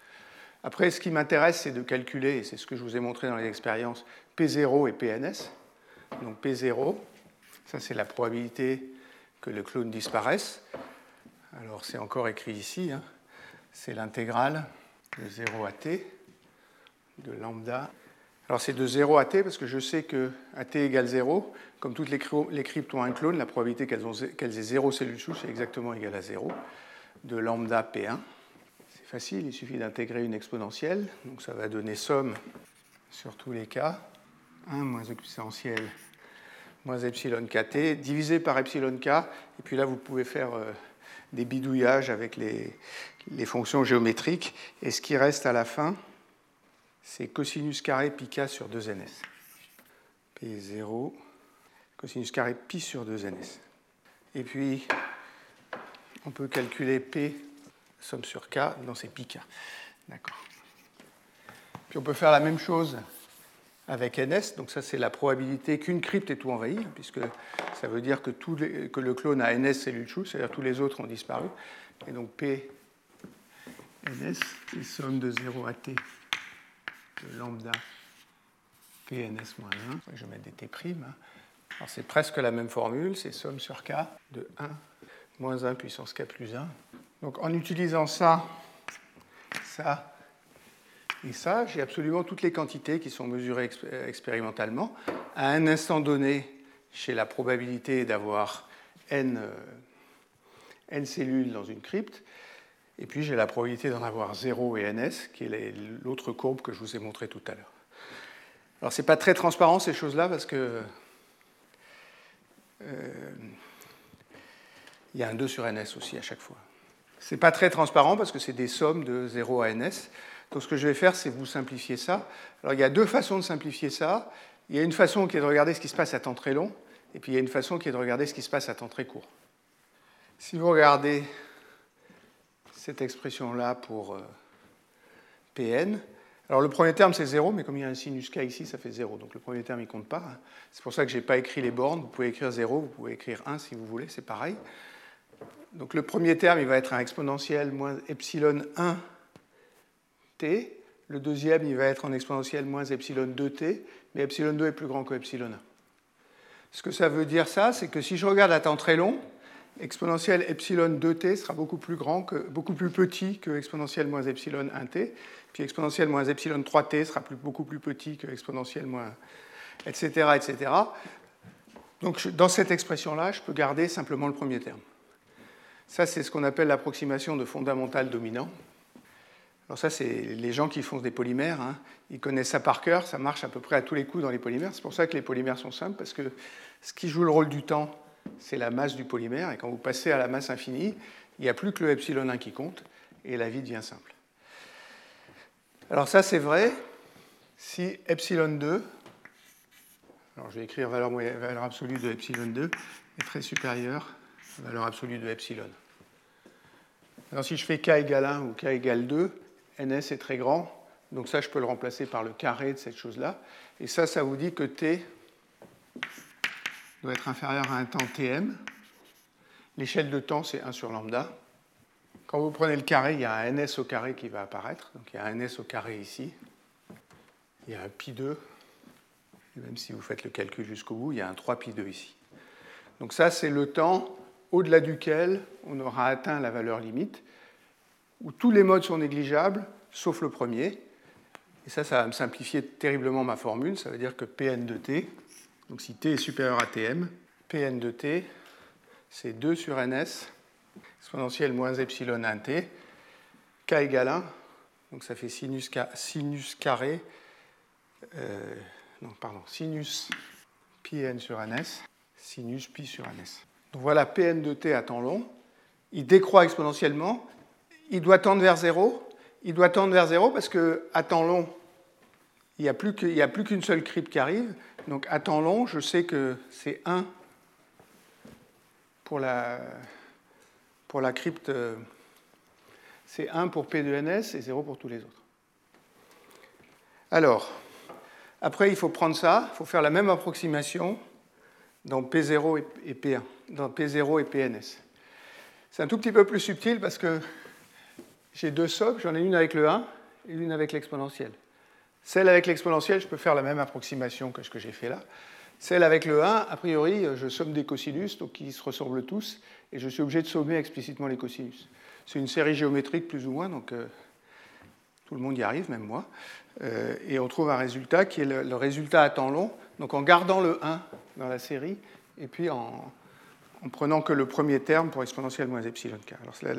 Après, ce qui m'intéresse, c'est de calculer, et c'est ce que je vous ai montré dans les expériences, P0 et PNS. Donc P0, ça c'est la probabilité que le clone disparaisse. Alors c'est encore écrit ici, hein. c'est l'intégrale de 0 à t de lambda. Alors c'est de 0 à t parce que je sais que à t égale 0, comme toutes les, cryptes ont un clone, la probabilité qu'elles aient 0 cellules souches est exactement égale à 0 de lambda p1. C'est facile, il suffit d'intégrer une exponentielle, donc ça va donner somme sur tous les cas. 1 moins exponentielle moins epsilon kt, divisé par epsilon k, et puis là vous pouvez faire euh, des bidouillages avec les, les, fonctions géométriques, et ce qui reste à la fin, c'est cosinus carré pi k sur 2ns. P0, cosinus carré pi sur 2ns. Et puis, on peut calculer P, somme sur K, dans ces pi K. D'accord. Puis on peut faire la même chose avec NS. Donc ça, c'est la probabilité qu'une crypte ait tout envahi, puisque ça veut dire que, le clone a NS cellules chou, c'est-à-dire tous les autres ont disparu. Et donc P NS, c'est somme de 0 à T de lambda PNS moins 1. Je vais mettre des T'. Hein. Alors c'est presque la même formule, c'est somme sur K de 1 moins 1 puissance K plus 1. Donc en utilisant ça, ça, et ça, j'ai absolument toutes les quantités qui sont mesurées expérimentalement. À un instant donné, j'ai la probabilité d'avoir euh, n, cellules dans une crypte. Et puis j'ai la probabilité d'en avoir 0 et ns, qui est l'autre courbe que je vous ai montré tout à l'heure. Alors ce n'est pas très transparent ces choses-là parce que euh, il y a un 2 sur ns aussi à chaque fois. Ce n'est pas très transparent parce que c'est des sommes de 0 à ns. Donc ce que je vais faire, c'est vous simplifier ça. Alors il y a deux façons de simplifier ça. Il y a une façon qui est de regarder ce qui se passe à temps très long, et puis il y a une façon qui est de regarder ce qui se passe à temps très court. Si vous regardez cette expression-là pour euh, Pn, alors le premier terme c'est 0, mais comme il y a un sinus k ici, ça fait 0. Donc le premier terme il compte pas. C'est pour ça que je n'ai pas écrit les bornes. Vous pouvez écrire 0, vous pouvez écrire 1 si vous voulez, c'est pareil. Donc le premier terme il va être un exponentiel moins epsilon 1 t. Le deuxième, il va être en exponentielle moins epsilon 2t, mais epsilon 2 est plus grand que epsilon 1. Ce que ça veut dire, ça, c'est que si je regarde à temps très long, exponentielle epsilon 2t sera beaucoup plus, grand que, beaucoup plus petit que exponentielle moins epsilon 1t, puis exponentielle moins epsilon 3t sera beaucoup plus petit que exponentielle moins... etc. etc. Donc dans cette expression-là, je peux garder simplement le premier terme. Ça, c'est ce qu'on appelle l'approximation de fondamental dominant. Alors ça, c'est les gens qui font des polymères, hein. ils connaissent ça par cœur, ça marche à peu près à tous les coups dans les polymères. C'est pour ça que les polymères sont simples, parce que ce qui joue le rôle du temps, c'est la masse du polymère, et quand vous passez à la masse infinie, il n'y a plus que le epsilon 1 qui compte, et la vie devient simple. Alors ça, c'est vrai si epsilon 2, alors je vais écrire valeur, absolue de epsilon 2, est très supérieure à la valeur absolue de epsilon. Alors si je fais k égale 1 ou k égale 2, ns est très grand, donc ça je peux le remplacer par le carré de cette chose-là. Et ça, ça vous dit que t doit être inférieur à un temps tm. L'échelle de temps, c'est 1 sur lambda. Quand vous prenez le carré, il y a un ns au carré qui va apparaître. Donc il y a un ns au carré ici. Il y a un pi 2. Et même si vous faites le calcul jusqu'au bout, il y a un 3 pi 2 ici. Donc ça, c'est le temps au-delà duquel on aura atteint la valeur limite où tous les modes sont négligeables, sauf le premier. Et ça, ça va me simplifier terriblement ma formule. Ça veut dire que Pn de t, donc si t est supérieur à Tm, Pn de t, c'est 2 sur ns, exponentielle moins epsilon 1t, k égale 1, donc ça fait sinus, sinus carré, euh, pardon, sinus pi n sur ns, sinus pi sur ns. Donc voilà Pn de t à temps long. Il décroît exponentiellement, il doit tendre vers 0. Il doit tendre vers 0 parce qu'à temps long, il n'y a plus qu'une seule crypte qui arrive. Donc à temps long, je sais que c'est 1 pour la, pour la crypte, c'est 1 pour P de NS et 0 pour tous les autres. Alors, après, il faut prendre ça, il faut faire la même approximation dans P0 et P1, dans P0 et PNS. C'est un tout petit peu plus subtil parce que j'ai deux socles, j'en ai une avec le 1 et une avec l'exponentielle. Celle avec l'exponentielle, je peux faire la même approximation que ce que j'ai fait là. Celle avec le 1, a priori, je somme des cosinus, donc ils se ressemblent tous, et je suis obligé de sommer explicitement les cosinus. C'est une série géométrique plus ou moins, donc euh, tout le monde y arrive, même moi. Euh, et on trouve un résultat qui est le, le, résultat à temps long, donc en gardant le 1 dans la série, et puis en, en prenant que le premier terme pour exponentielle moins epsilon k. Alors,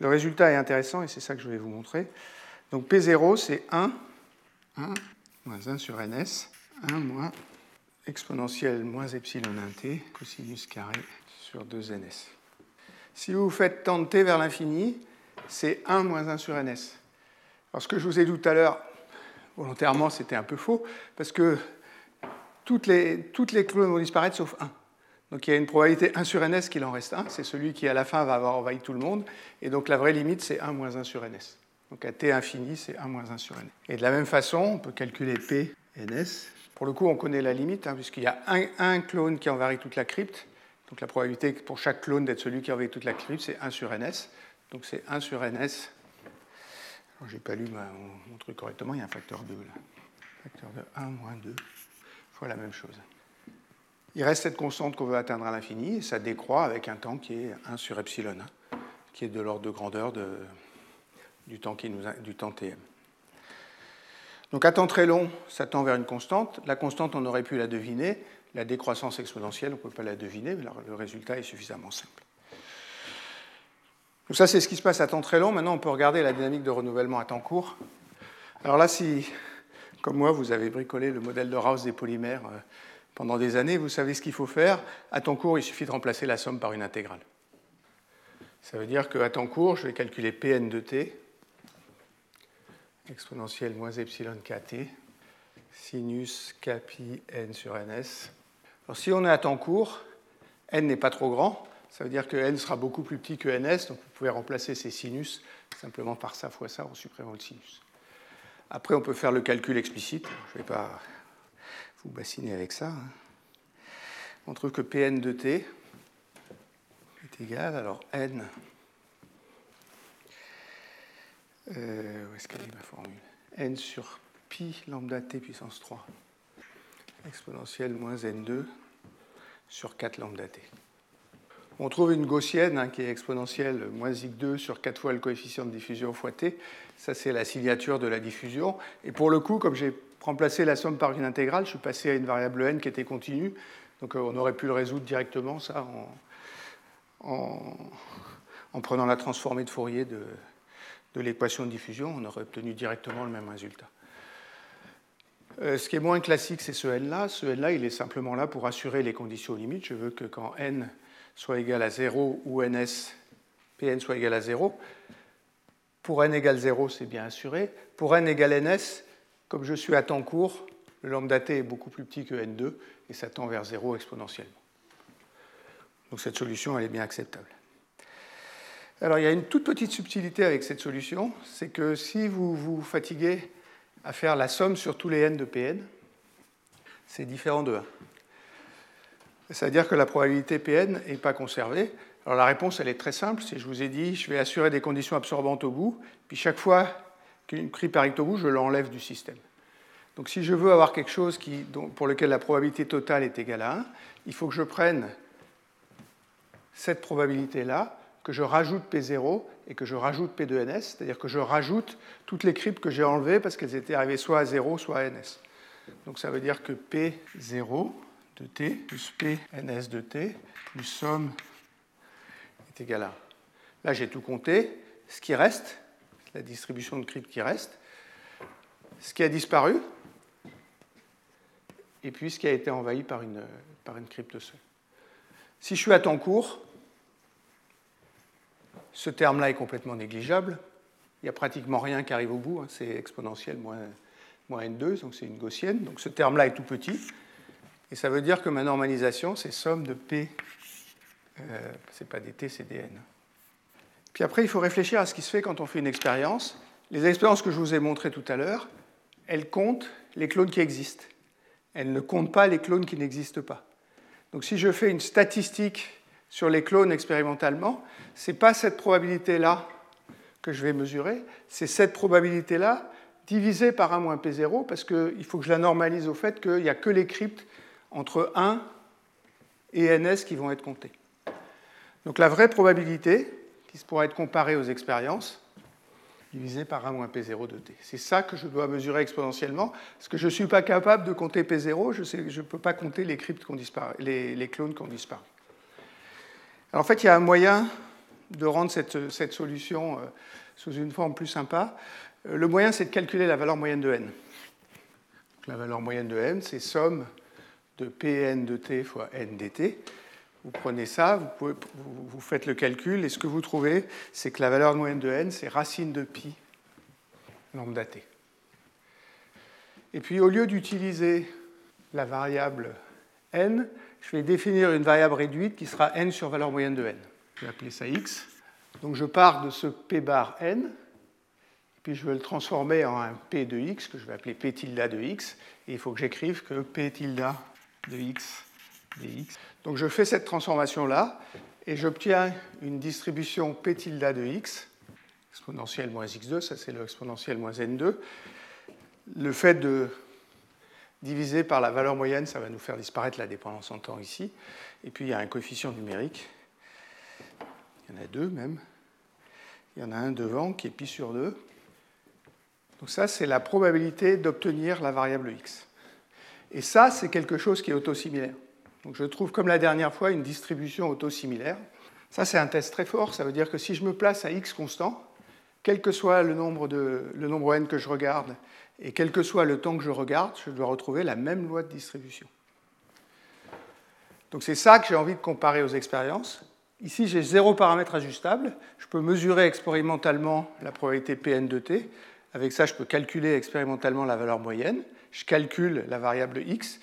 le, résultat est intéressant et c'est ça que je vais vous montrer. Donc P0, c'est 1, 1 moins 1 sur ns, 1 moins exponentielle moins epsilon 1t cosinus carré sur 2ns. Si vous faites tant de t vers l'infini, c'est 1 moins 1 sur ns. Alors ce que je vous ai dit tout à l'heure, volontairement c'était un peu faux, parce que toutes les, toutes les clones vont disparaître sauf 1. Donc il y a une probabilité 1 sur ns qu'il en reste 1, c'est celui qui à la fin va avoir envahi tout le monde, et donc la vraie limite c'est 1 moins 1 sur ns. Donc à t infini c'est 1 moins 1 sur ns. Et de la même façon, on peut calculer p ns. Pour le coup, on connaît la limite, hein, puisqu'il y a un, clone qui envahit toute la crypte, donc la probabilité pour chaque clone d'être celui qui envahit toute la crypte, c'est 1 sur ns. Donc c'est 1 sur ns. Je n'ai pas lu mon, truc correctement, il y a un facteur 2 là. Facteur de 1 moins 2 fois la même chose. Il reste cette constante qu'on veut atteindre à l'infini, et ça décroît avec un temps qui est 1 sur epsilon, qui est de l'ordre de grandeur de, du, temps tm. Donc à temps très long, ça tend vers une constante. La constante, on aurait pu la deviner. La décroissance exponentielle, on ne peut pas la deviner, mais le résultat est suffisamment simple. Donc ça, c'est ce qui se passe à temps très long. Maintenant, on peut regarder la dynamique de renouvellement à temps court. Alors là, si, comme moi, vous avez bricolé le modèle de Raus des polymères euh, pendant des années, vous savez ce qu'il faut faire. À temps court, il suffit de remplacer la somme par une intégrale. Ça veut dire qu'à temps court, je vais calculer Pn de t, exponentielle moins epsilon kt, sinus kpi n sur ns. Alors si on est à temps court, n n'est pas trop grand, ça veut dire que n sera beaucoup plus petit que ns, donc vous pouvez remplacer ces sinus simplement par ça fois ça en supprimant le sinus. Après, on peut faire le calcul explicite. Je ne vais pas vous bassiner avec ça. Hein. On trouve que Pn de t est égal, alors n, euh, où est-ce qu'elle est ma formule n sur pi lambda t puissance 3 exponentielle moins n2 sur 4 lambda t. On trouve une gaussienne hein, qui est exponentielle moins i2 sur 4 fois le coefficient de diffusion fois t. Ça, c'est la signature de la diffusion. Et pour le coup, comme j'ai remplacé la somme par une intégrale, je suis passé à une variable n qui était continue. Donc euh, on aurait pu le résoudre directement, ça, en, prenant la transformée de Fourier de, de l'équation de diffusion. On aurait obtenu directement le même résultat. Euh, ce qui est moins classique, c'est ce n-là. Ce n-là, il est simplement là pour assurer les conditions limites. Je veux que quand n soit égal à 0 ou ns, Pn soit égal à 0. Pour n égale 0, c'est bien assuré. Pour n égale ns, comme je suis à temps court, le lambda t est beaucoup plus petit que n2 et ça tend vers 0 exponentiellement. Donc cette solution, elle est bien acceptable. Alors il y a une toute petite subtilité avec cette solution, c'est que si vous vous fatiguez à faire la somme sur tous les n de Pn, c'est différent de 1. C'est-à-dire que la probabilité Pn n'est pas conservée. Alors la réponse, elle est très simple. Si je vous ai dit, je vais assurer des conditions absorbantes au bout, puis chaque fois qu'une crypte arrive au bout, je l'enlève du système. Donc si je veux avoir quelque chose pour lequel la probabilité totale est égale à 1, il faut que je prenne cette probabilité-là, que je rajoute P0 et que je rajoute P2NS, c'est-à-dire que je rajoute toutes les cryptes que j'ai enlevées parce qu'elles étaient arrivées soit à 0, soit à NS. Donc ça veut dire que P0 de t plus p ns de t plus somme est égal à 1. Là, j'ai tout compté. Ce qui reste, la distribution de cryptes qui reste, ce qui a disparu, et puis ce qui a été envahi par une, par une crypte seule. Si je suis à temps court, ce terme-là est complètement négligeable. Il n'y a pratiquement rien qui arrive au bout. Hein. C'est exponentiel moins, moins n2, donc c'est une gaussienne. Donc ce terme-là est tout petit. Et ça veut dire que ma normalisation, c'est somme de P, euh, c'est pas dt, c'est dn. Puis après, il faut réfléchir à ce qui se fait quand on fait une expérience. Les expériences que je vous ai montrées tout à l'heure, elles comptent les clones qui existent. Elles ne comptent pas les clones qui n'existent pas. Donc si je fais une statistique sur les clones expérimentalement, ce n'est pas cette probabilité-là que je vais mesurer, c'est cette probabilité-là divisée par 1 moins P0, parce qu'il faut que je la normalise au fait qu'il n'y a que les cryptes entre 1 et ns qui vont être comptés. Donc la vraie probabilité, qui pourra être comparée aux expériences, divisée par 1 moins P0 de t. C'est ça que je dois mesurer exponentiellement, parce que je ne suis pas capable de compter P0, je ne peux pas compter les, cryptes les, les, clones qui ont disparu. Alors en fait, il y a un moyen de rendre cette, solution euh, sous une forme plus sympa. Euh, le moyen, c'est de calculer la valeur moyenne de n. la valeur moyenne de n, c'est somme de Pn de t fois n dt. Vous prenez ça, vous, vous, faites le calcul, et ce que vous trouvez, c'est que la valeur moyenne de n, c'est racine de pi lambda t. Et puis, au lieu d'utiliser la variable n, je vais définir une variable réduite qui sera n sur valeur moyenne de n. Je vais appeler ça x. Donc je pars de ce p bar n, puis je vais le transformer en un p de x que je vais appeler p tilde de x, et il faut que j'écrive que p tilde de x dx. Donc je fais cette transformation-là, et j'obtiens une distribution p tilde de x, exponentielle moins x2, ça c'est l'exponentielle moins n2. Le fait de divisé par la valeur moyenne, ça va nous faire disparaître la dépendance en temps ici. Et puis il y a un coefficient numérique. Il y en a deux même. Il y en a un devant qui est pi sur 2. Donc ça, c'est la probabilité d'obtenir la variable x. Et ça, c'est quelque chose qui est autosimilaire. Donc je trouve, comme la dernière fois, une distribution autosimilaire. Ça, c'est un test très fort. Ça veut dire que si je me place à x constant, quel que soit le nombre, de, n que je regarde et quel que soit le temps que je regarde, je dois retrouver la même loi de distribution. Donc c'est ça que j'ai envie de comparer aux expériences. Ici, j'ai zéro paramètre ajustable. Je peux mesurer expérimentalement la probabilité Pn de t. Avec ça, je peux calculer expérimentalement la valeur moyenne. Je calcule la variable x.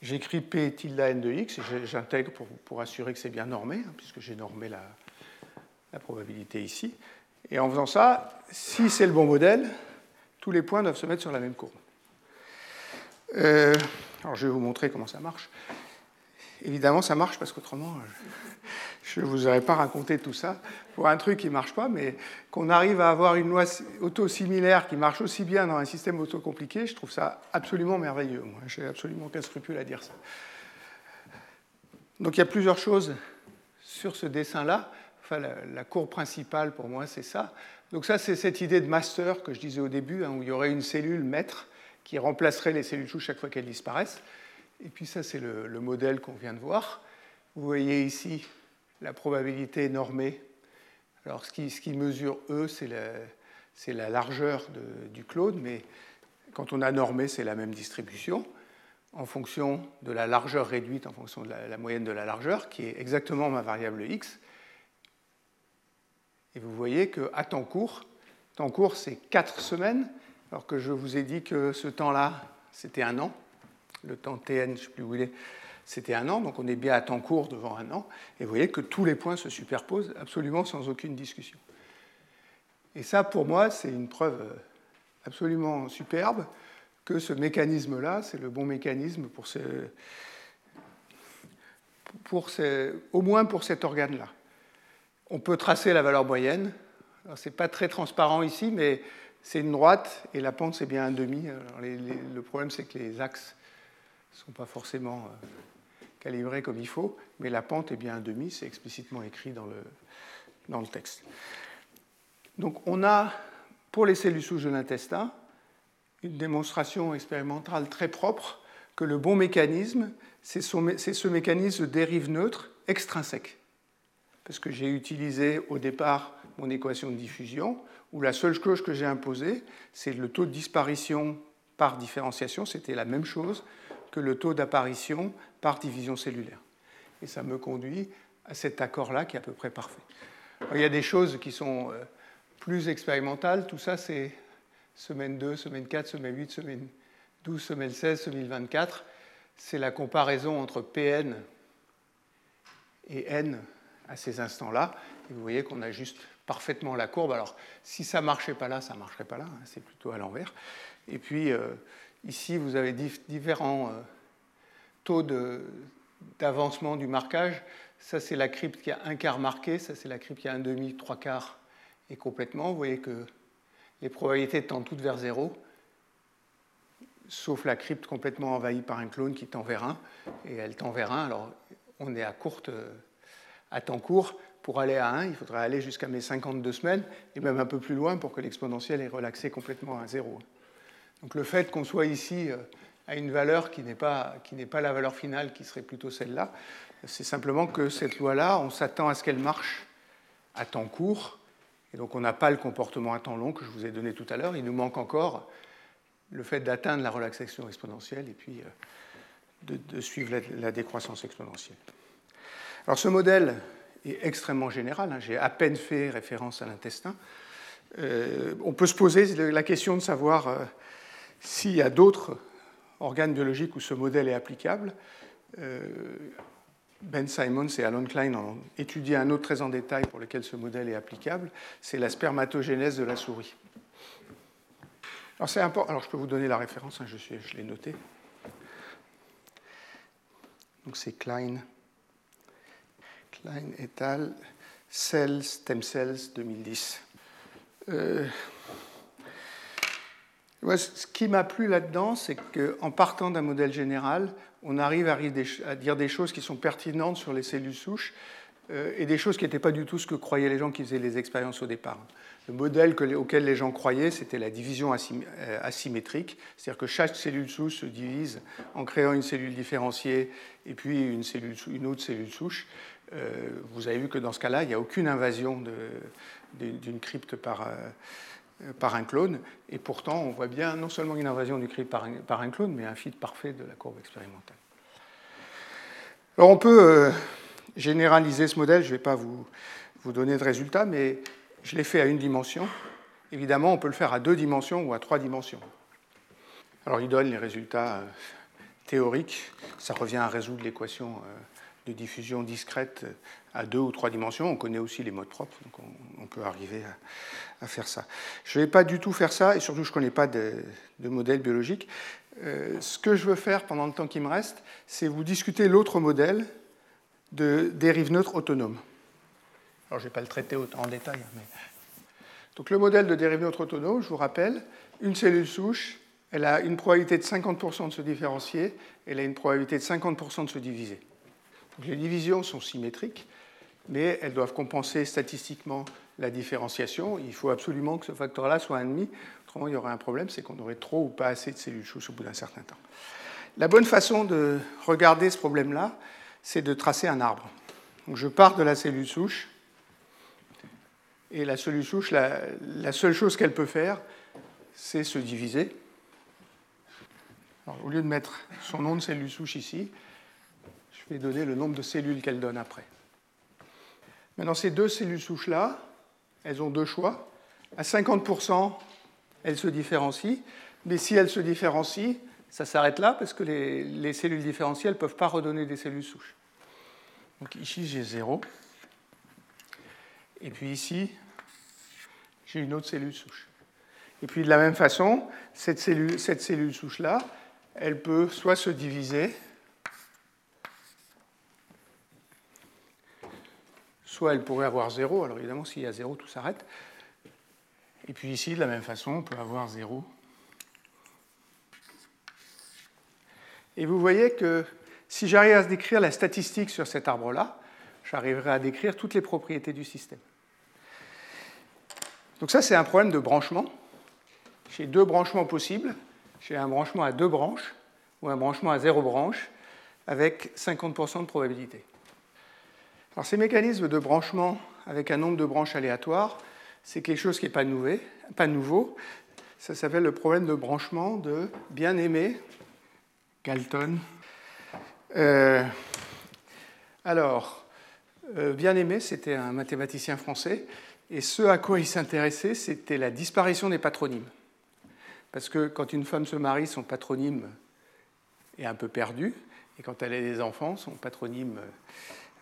J'écris P tilde n de x et j'intègre pour, assurer que c'est bien normé, hein, puisque j'ai normé la, la probabilité ici. Et en faisant ça, si c'est le bon modèle, tous les points doivent se mettre sur la même courbe. Euh, alors je vais vous montrer comment ça marche. Évidemment, ça marche parce qu'autrement, je ne vous aurais pas raconté tout ça pour un truc qui ne marche pas, mais qu'on arrive à avoir une loi auto-similaire qui marche aussi bien dans un système auto-compliqué, je trouve ça absolument merveilleux. Moi, j'ai absolument aucun scrupule à dire ça. Donc il y a plusieurs choses sur ce dessin-là. Enfin, la, courbe principale pour moi, c'est ça. Donc ça, c'est cette idée de master que je disais au début, hein, où il y aurait une cellule maître qui remplacerait les cellules souches chaque fois qu'elles disparaissent. Et puis ça, c'est le, modèle qu'on vient de voir. Vous voyez ici la probabilité normée. Alors ce qui, ce qui mesure E, c'est la, la, largeur du clone, mais quand on a normé, c'est la même distribution en fonction de la largeur réduite, en fonction de la moyenne de la largeur, qui est exactement ma variable x. Et vous voyez qu'à temps court, temps court c'est 4 semaines, alors que je vous ai dit que ce temps-là, c'était un an. Le temps Tn, je ne sais plus où il est, c'était un an, donc on est bien à temps court devant un an. Et vous voyez que tous les points se superposent absolument sans aucune discussion. Et ça, pour moi, c'est une preuve absolument superbe que ce mécanisme-là, c'est le bon mécanisme pour, ce, pour au moins pour cet organe-là. On peut tracer la valeur moyenne. Ce n'est pas très transparent ici, mais c'est une droite et la pente, c'est bien un demi. le problème, c'est que les axes ne sont pas forcément euh, calibrés comme il faut, mais la pente est bien un demi, c'est explicitement écrit dans le, texte. Donc on a, pour les cellules souches de l'intestin, une démonstration expérimentale très propre que le bon mécanisme, c'est ce mécanisme de dérive neutre extrinsèque parce que j'ai utilisé au départ mon équation de diffusion, où la seule chose que j'ai imposée, c'est le taux de disparition par différenciation, c'était la même chose que le taux d'apparition par division cellulaire. Et ça me conduit à cet accord-là qui est à peu près parfait. il y a des choses qui sont euh, plus expérimentales, tout ça c'est semaine 2, semaine 4, semaine 8, semaine 12, semaine 16, semaine 24. C'est la comparaison entre PN et N à ces instants-là. Et vous voyez qu'on ajuste parfaitement la courbe. Alors, si ça ne marchait pas là, ça ne marcherait pas là, hein, c'est plutôt à l'envers. Et puis, euh, ici, vous avez différents euh, taux d'avancement du marquage. Ça, c'est la crypte qui a un quart marqué, ça, c'est la crypte qui a un demi, trois quarts et complètement. Vous voyez que les probabilités tendent toutes vers zéro, sauf la crypte complètement envahie par un clone qui tend vers 1, et elle tend vers 1. Alors, on est à courte à temps court, pour aller à 1, il faudrait aller jusqu'à mes 52 semaines, et même un peu plus loin pour que l'exponentielle ait relaxé complètement à 0. Donc le fait qu'on soit ici euh, à une valeur qui n'est pas, pas la valeur finale, qui serait plutôt celle-là, c'est simplement que cette loi-là, on s'attend à ce qu'elle marche à temps court, et donc on n'a pas le comportement à temps long que je vous ai donné tout à l'heure. Il nous manque encore le fait d'atteindre la relaxation exponentielle et puis euh, de, suivre la, décroissance exponentielle. Alors ce modèle est extrêmement général, hein. j'ai à peine fait référence à l'intestin. Euh, on peut se poser la question de savoir euh, s'il y a d'autres organes biologiques où ce modèle est applicable. Ben Simons et Alan Klein ont étudié un autre très en détail pour lequel ce modèle est applicable, c'est la spermatogénèse de la souris. Alors. Alors je peux vous donner la référence, hein, je, je l'ai noté. Donc c'est Klein, Klein et al. Cells, Stem Cells 2010. Euh, ce qui m'a plu là-dedans, c'est qu'en partant d'un modèle général, on arrive à dire des choses qui sont pertinentes sur les cellules souches euh, et des choses qui n'étaient pas du tout ce que croyaient les gens qui faisaient les expériences au départ. Le modèle auquel les gens croyaient, c'était la division euh, asymétrique, c'est-à-dire que chaque cellule souche se divise en créant une cellule différenciée et puis une, une autre cellule souche. Euh, vous avez vu que dans ce cas-là, il n'y a aucune invasion d'une crypte par, par un clone, et pourtant on voit bien non seulement une invasion du crypte par un, clone, mais un fit parfait de la courbe expérimentale. Alors on peut euh, généraliser ce modèle, je ne vais pas vous, vous donner de résultats, mais je l'ai fait à une dimension. Évidemment, on peut le faire à deux dimensions ou à trois dimensions. Alors il donne les résultats euh, théoriques, ça revient à résoudre l'équation euh, de diffusion discrète à deux ou trois dimensions. On connaît aussi les modes propres, donc on, peut arriver à, faire ça. Je ne vais pas du tout faire ça, et surtout je ne connais pas de, modèle biologique. Euh, ce que je veux faire pendant le temps qui me reste, c'est vous discuter l'autre modèle de dérive neutre autonome. Alors je ne vais pas le traiter en détail. Mais... Donc le modèle de dérive neutre autonome, je vous rappelle, une cellule souche, elle a une probabilité de 50% de se différencier, elle a une probabilité de 50% de se diviser les divisions sont symétriques, mais elles doivent compenser statistiquement la différenciation. Il faut absolument que ce facteur-là soit un demi, autrement il y aurait un problème, c'est qu'on aurait trop ou pas assez de cellules souches au bout d'un certain temps. La bonne façon de regarder ce problème-là, c'est de tracer un arbre. Je pars de la cellule souche, et la cellule souche, la, seule chose qu'elle peut faire, c'est se diviser. Au lieu de mettre son nom de cellule souche ici, vais donner le nombre de cellules qu'elle donne après. Maintenant, ces deux cellules souches-là, elles ont deux choix. À 50%, elles se différencient, mais si elles se différencient, ça s'arrête là parce que les, cellules différenciées ne peuvent pas redonner des cellules souches. Donc ici, j'ai 0. Et puis ici, j'ai une autre cellule souche. Et puis de la même façon, cette cellule, cette cellule souche-là, elle peut soit se diviser, soit elle pourrait avoir 0, alors évidemment s'il y a 0, tout s'arrête. Et puis ici, de la même façon, on peut avoir 0. Et vous voyez que si j'arrive à décrire la statistique sur cet arbre-là, j'arriverai à décrire toutes les propriétés du système. Donc ça, c'est un problème de branchement. J'ai deux branchements possibles. J'ai un branchement à deux branches ou un branchement à zéro branche avec 50% de probabilité. Alors, ces mécanismes de branchement avec un nombre de branches aléatoires, c'est quelque chose qui n'est pas, nouveau. Ça s'appelle le problème de branchement de bien-aimé Galton. Euh, alors, euh, bien-aimé, c'était un mathématicien français, et ce à quoi il s'intéressait, c'était la disparition des patronymes. Parce que quand une femme se marie, son patronyme est un peu perdu, et quand elle a des enfants, son patronyme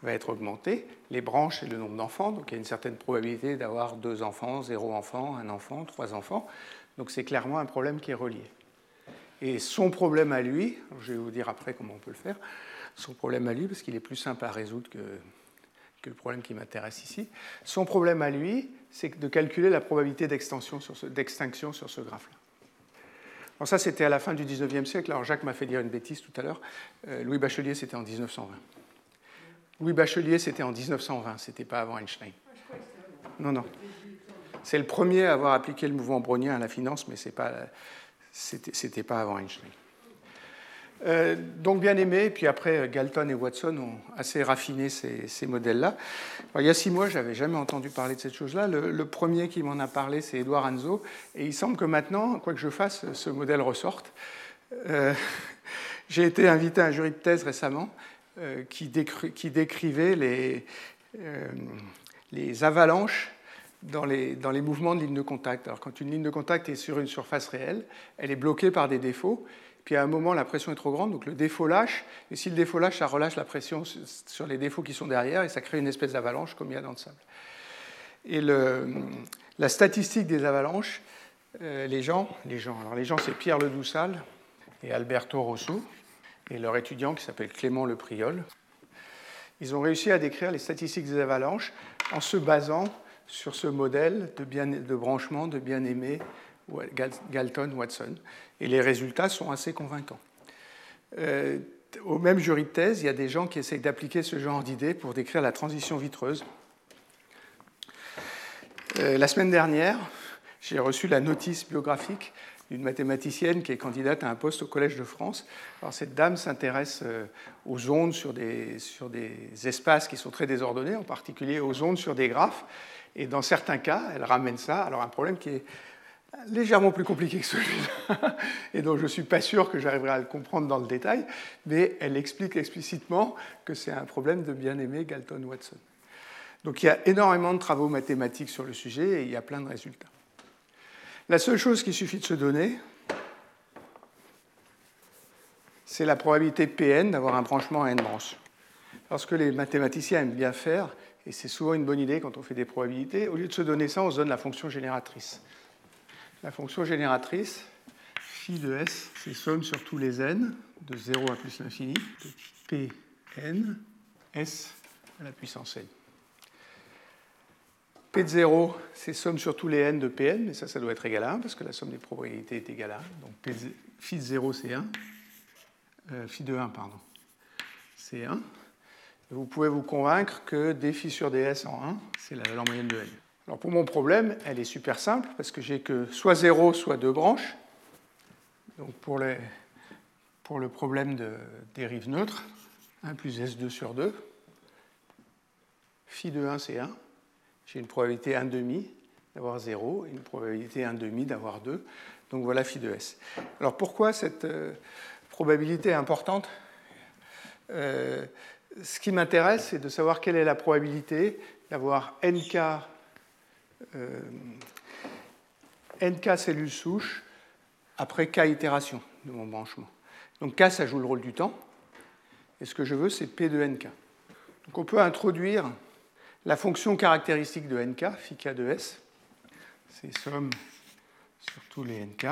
va être augmenté. Les branches, et le nombre d'enfants. Donc il y a une certaine probabilité d'avoir deux enfants, zéro enfant, un enfant, trois enfants. Donc c'est clairement un problème qui est relié. Et son problème à lui, je vais vous dire après comment on peut le faire, son problème à lui, parce qu'il est plus simple à résoudre que, le problème qui m'intéresse ici, son problème à lui, c'est de calculer la probabilité d'extinction sur ce, graphe-là. Alors ça, c'était à la fin du 19e siècle. Alors Jacques m'a fait dire une bêtise tout à l'heure. Euh, Louis Bachelier, c'était en 1920. Louis Bachelier, c'était en 1920, c'était pas avant Einstein. Non, non. C'est le premier à avoir appliqué le mouvement brownien à la finance, mais ce pas, c'était pas avant Einstein. Euh, donc bien aimé, puis après Galton et Watson ont assez raffiné ces, modèles-là. il y a six mois, je n'avais jamais entendu parler de cette chose-là. Le, premier qui m'en a parlé, c'est Edouard Anzo, et il semble que maintenant, quoi que je fasse, ce modèle ressorte. Euh, j'ai été invité à un jury de thèse récemment euh, qui, décrivait les, les avalanches dans les, dans les, mouvements de ligne de contact. Alors, quand une ligne de contact est sur une surface réelle, elle est bloquée par des défauts. Puis à un moment, la pression est trop grande, donc le défaut lâche. Et si le défaut lâche, ça relâche la pression sur les défauts qui sont derrière et ça crée une espèce d'avalanche comme il y a dans le sable. Et la statistique des avalanches, euh, les gens, les gens, alors les gens, c'est Pierre Ledoussal et Alberto Rosso et leur étudiant qui s'appelle Clément Lepriol. Ils ont réussi à décrire les statistiques des avalanches en se basant sur ce modèle de, bien, de branchement de bien-aimé Galton-Watson. Et les résultats sont assez convaincants. Euh, au même jury de thèse, il y a des gens qui essayent d'appliquer ce genre d'idées pour décrire la transition vitreuse. Euh, la semaine dernière, j'ai reçu la notice biographique d'une mathématicienne qui est candidate à un poste au Collège de France. Cette dame s'intéresse euh, aux ondes sur des, espaces qui sont très désordonnés, en particulier aux ondes sur des graphes. Et dans certains cas, elle ramène ça. Alors, un problème qui est légèrement plus compliqué que celui-là, et dont je ne suis pas sûr que j'arriverai à le comprendre dans le détail, mais elle explique explicitement que c'est un problème de bien-aimé Galton-Watson. Donc il y a énormément de travaux mathématiques sur le sujet et il y a plein de résultats. La seule chose qu'il suffit de se donner, c'est la probabilité Pn d'avoir un branchement à n branches. Alors ce que les mathématiciens aiment bien faire, et c'est souvent une bonne idée quand on fait des probabilités, au lieu de se donner ça, on se donne la fonction génératrice. La fonction génératrice, phi de s, c'est somme sur tous les n, de 0 à plus l'infini, de pn, s à la puissance n. P de 0, c'est somme sur tous les n de Pn, mais ça, ça doit être égal à 1, parce que la somme des probabilités est égale à 1. Donc phi de 0, c'est 1. Euh, phi de 1, pardon, c'est 1. vous pouvez vous convaincre que d phi sur ds en 1, c'est la valeur moyenne de n. Alors pour mon problème, elle est super simple parce que j'ai que soit 0, soit deux branches. Donc pour, pour le problème de dérive neutre, 1 plus S2 sur 2, phi de 1 c'est 1. J'ai une probabilité 1 demi d'avoir 0 et une probabilité 1 demi d'avoir 2. Donc voilà phi de S. Alors pourquoi cette euh, probabilité est importante? Euh, Ce qui m'intéresse, c'est de savoir quelle est la probabilité d'avoir nk euh, nk cellules souches après k itérations de mon branchement. Donc k, ça joue le rôle du temps. Et ce que je veux, c'est p de nk. Donc on peut introduire la fonction caractéristique de nk, phi k de s. C'est somme sur tous les nk,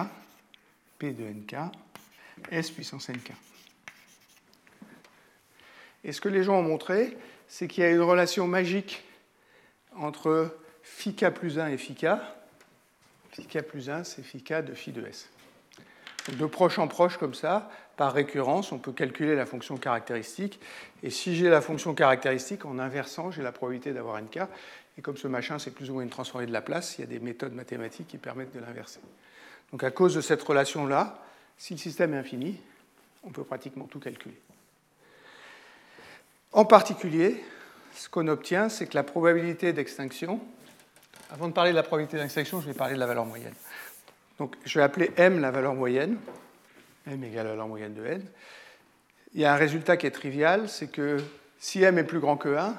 p de nk, s puissance nk. Et ce que les gens ont montré, c'est qu'il y a une relation magique entre phi k plus 1 et phi k. Phi k plus 1, c'est phi k de phi de s. de proche en proche comme ça, par récurrence, on peut calculer la fonction caractéristique. Et si j'ai la fonction caractéristique, en inversant, j'ai la probabilité d'avoir nk. Et comme ce machin, c'est plus ou moins une transformée de la place, il y a des méthodes mathématiques qui permettent de l'inverser. Donc à cause de cette relation-là, si le système est infini, on peut pratiquement tout calculer. En particulier, ce qu'on obtient, c'est que la probabilité d'extinction, avant de parler de la probabilité d'extinction, je vais parler de la valeur moyenne. Donc, je vais appeler m la valeur moyenne, m égale la valeur moyenne de n. Il y a un résultat qui est trivial, c'est que si m est plus grand que 1,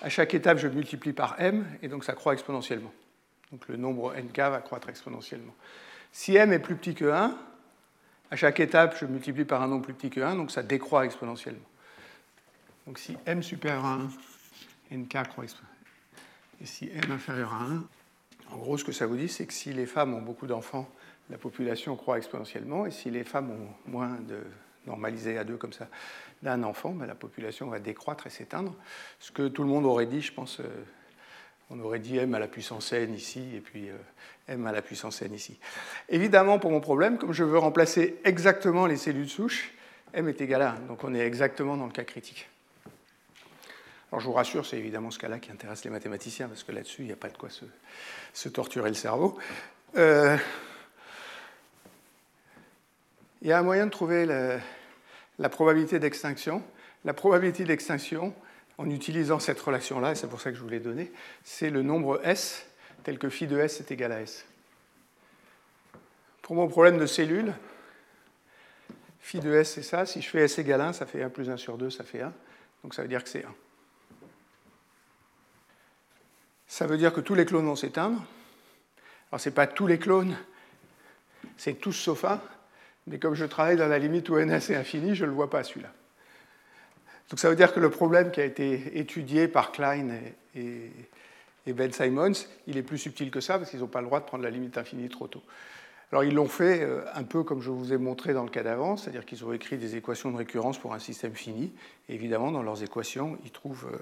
à chaque étape, je multiplie par m, et donc ça croît exponentiellement. Donc le nombre nk va croître exponentiellement. Si m est plus petit que 1, à chaque étape, je multiplie par un nombre plus petit que 1, donc ça décroît exponentiellement. Donc si m supérieur à 1, nk croît exponentiellement. Et si m inférieur à 1, en gros, ce que ça vous dit, c'est que si les femmes ont beaucoup d'enfants, la population croît exponentiellement, et si les femmes ont moins de normalisé à deux comme ça d'un enfant, ben, la population va décroître et s'éteindre. Ce que tout le monde aurait dit, je pense, euh, on aurait dit m à la puissance n ici, et puis euh, m à la puissance n ici. Évidemment, pour mon problème, comme je veux remplacer exactement les cellules souches, m est égal à 1, donc on est exactement dans le cas critique. Alors je vous rassure, c'est évidemment ce cas-là qui intéresse les mathématiciens, parce que là-dessus, il n'y a pas de quoi se, torturer le cerveau. Euh, il y a un moyen de trouver la probabilité d'extinction. La probabilité d'extinction, en utilisant cette relation-là, et c'est pour ça que je vous l'ai donnée, c'est le nombre S tel que phi de S est égal à S. Pour mon problème de cellule, phi de S c'est ça, si je fais S égale 1, ça fait 1 plus 1 sur 2, ça fait 1, donc ça veut dire que c'est 1. Ça veut dire que tous les clones vont s'éteindre. Alors ce n'est pas tous les clones, c'est tous sauf 1, mais comme je travaille dans la limite où ns est infini, je ne le vois pas celui-là. Donc ça veut dire que le problème qui a été étudié par Klein et, Ben Simons, il est plus subtil que ça parce qu'ils n'ont pas le droit de prendre la limite infinie trop tôt. Alors ils l'ont fait euh, un peu comme je vous ai montré dans le cas d'avant, c'est-à-dire qu'ils ont écrit des équations de récurrence pour un système fini. Évidemment, dans leurs équations, ils trouvent, euh,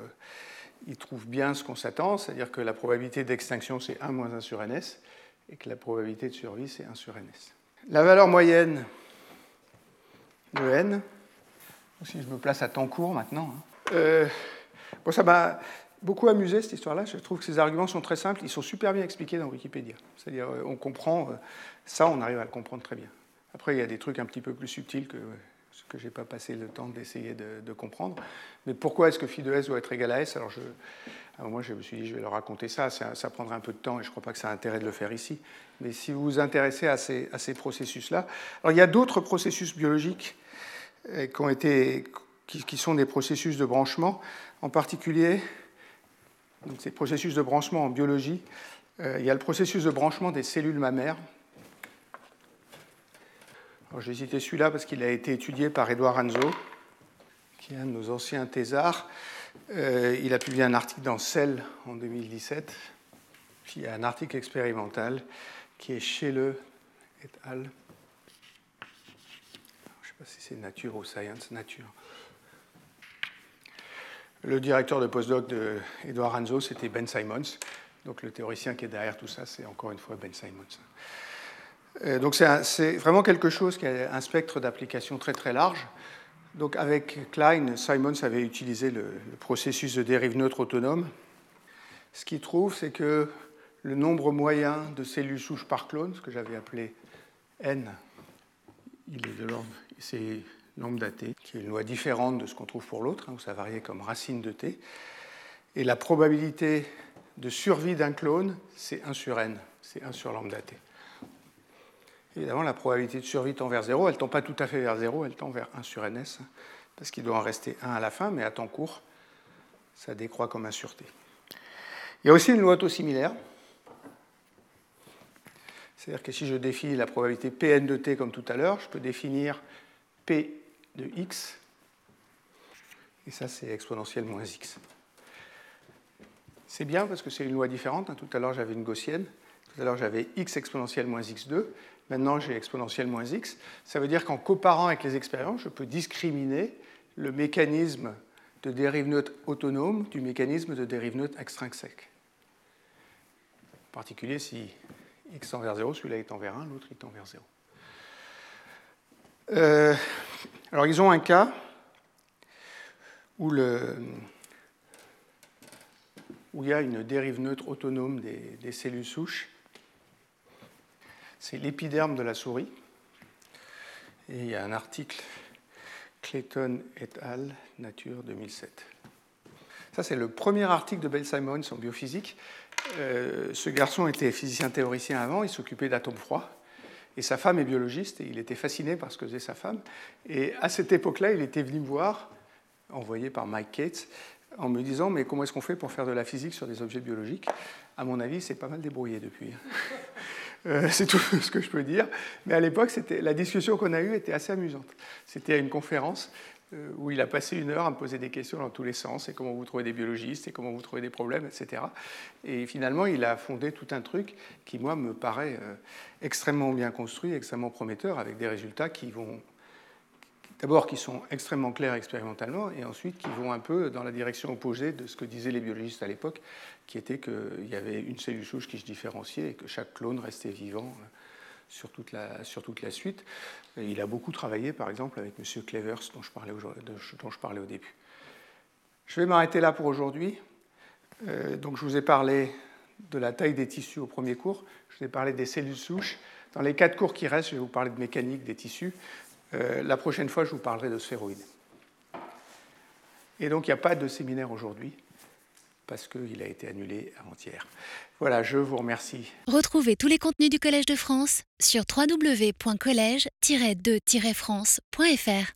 ils trouvent bien ce qu'on s'attend, c'est-à-dire que la probabilité d'extinction, c'est 1 moins 1 sur ns, et que la probabilité de survie, c'est 1 sur ns. La valeur moyenne de n, si je me place à temps court maintenant, hein. euh, bon, ça m'a beaucoup amusé cette histoire-là. Je trouve que ces arguments sont très simples, ils sont super bien expliqués dans Wikipédia. C'est-à-dire, euh, on comprend, euh, ça, on arrive à le comprendre très bien. Après, il y a des trucs un petit peu plus subtils que ce que je n'ai pas passé le temps d'essayer de, comprendre. Mais pourquoi est-ce que phi de s doit être égal à s? Alors, je, moi, je me suis dit, je vais leur raconter ça. ça. ça. prendra un peu de temps et je ne crois pas que ça a intérêt de le faire ici. Mais si vous vous intéressez à ces, processus-là, alors il y a d'autres processus biologiques euh, qui, sont des processus de branchement, en particulier ces processus de branchement en biologie. Euh, il y a le processus de branchement des cellules mammaires. J'ai cité celui-là parce qu'il a été étudié par Edouard Anzo, qui est un de nos anciens thésards. Euh, il a publié un article dans Cell en 2017. Puis un article expérimental qui est chez le et al. Je ne sais pas si c'est Nature ou Science, Nature. Le directeur de postdoc de Edouard Anzo, c'était Ben Simons. Donc le théoricien qui est derrière tout ça, c'est encore une fois Ben Simons. Euh, donc c'est vraiment quelque chose qui a un spectre d'application très très large. Donc avec Klein, Simons avait utilisé le, processus de dérive neutre autonome. Ce qu'il trouve, c'est que le nombre moyen de cellules souches par clone, ce que j'avais appelé n, il est de l'ordre, c'est nombre daté, qui est une loi différente de ce qu'on trouve pour l'autre, hein, où ça variait comme racine de t. Et la probabilité de survie d'un clone, c'est 1 sur n, c'est 1 sur lambda t. Évidemment, la probabilité de survie tend vers 0. Elle ne tend pas tout à fait vers 0, elle tend vers 1 sur ns, parce qu'il doit en rester 1 à la fin, mais à temps court, ça décroît comme 1 sur t. Il y a aussi une loi auto-similaire. C'est-à-dire que si je définis la probabilité Pn de t comme tout à l'heure, je peux définir P de x, et ça c'est exponentielle moins x. C'est bien parce que c'est une loi différente. Tout à l'heure j'avais une gaussienne, tout à l'heure j'avais x exponentielle moins x2, Maintenant, j'ai exponentielle moins x. Ça veut dire qu'en comparant avec les expériences, je peux discriminer le mécanisme de dérive neutre autonome du mécanisme de dérive neutre extrinsèque. En particulier, si x tend vers 0, celui-là tend vers 1, l'autre il tend vers 0. Euh, alors, ils ont un cas où, il y a une dérive neutre autonome des cellules souches c'est l'épiderme de la souris. Et il y a un article Clayton et al. Nature 2007. Ça, c'est le premier article de Bell Simons en biophysique. Euh, ce garçon était physicien théoricien avant, il s'occupait d'atomes froids. Et sa femme est biologiste, et il était fasciné par ce que faisait sa femme. Et à cette époque-là, il était venu me voir, envoyé par Mike Cates, en me disant Mais comment est-ce qu'on fait pour faire de la physique sur des objets biologiques? À mon avis, c'est pas mal débrouillé depuis. Euh, c'est tout ce que je peux dire. Mais à l'époque, la discussion qu'on a eue était assez amusante. C'était à une conférence euh, où il a passé une heure à me poser des questions dans tous les sens, et comment vous trouvez des biologistes, et comment vous trouvez des problèmes, etc. Et finalement, il a fondé tout un truc qui, moi, me paraît euh, extrêmement bien construit, extrêmement prometteur, avec des résultats qui vont d'abord qui sont extrêmement clairs expérimentalement, et ensuite qui vont un peu dans la direction opposée de ce que disaient les biologistes à l'époque, qui était qu'il y avait une cellule souche qui se différenciait et que chaque clone restait vivant euh, sur toute la, sur toute la suite. il a beaucoup travaillé, par exemple, avec M. Clevers, dont je parlais, dont je parlais au début. Je vais m'arrêter là pour aujourd'hui. Euh, donc, je vous ai parlé de la taille des tissus au premier cours, je vous ai parlé des cellules souches. Dans les quatre cours qui restent, je vais vous parler de mécanique des tissus. Euh, la prochaine fois, je vous parlerai de sphéroïdes. Et donc, il n'y a pas de séminaire aujourd'hui parce qu'il a été annulé avant-hier. Voilà, je vous remercie. Retrouvez tous les contenus du Collège de France sur www.colège-2-france.fr.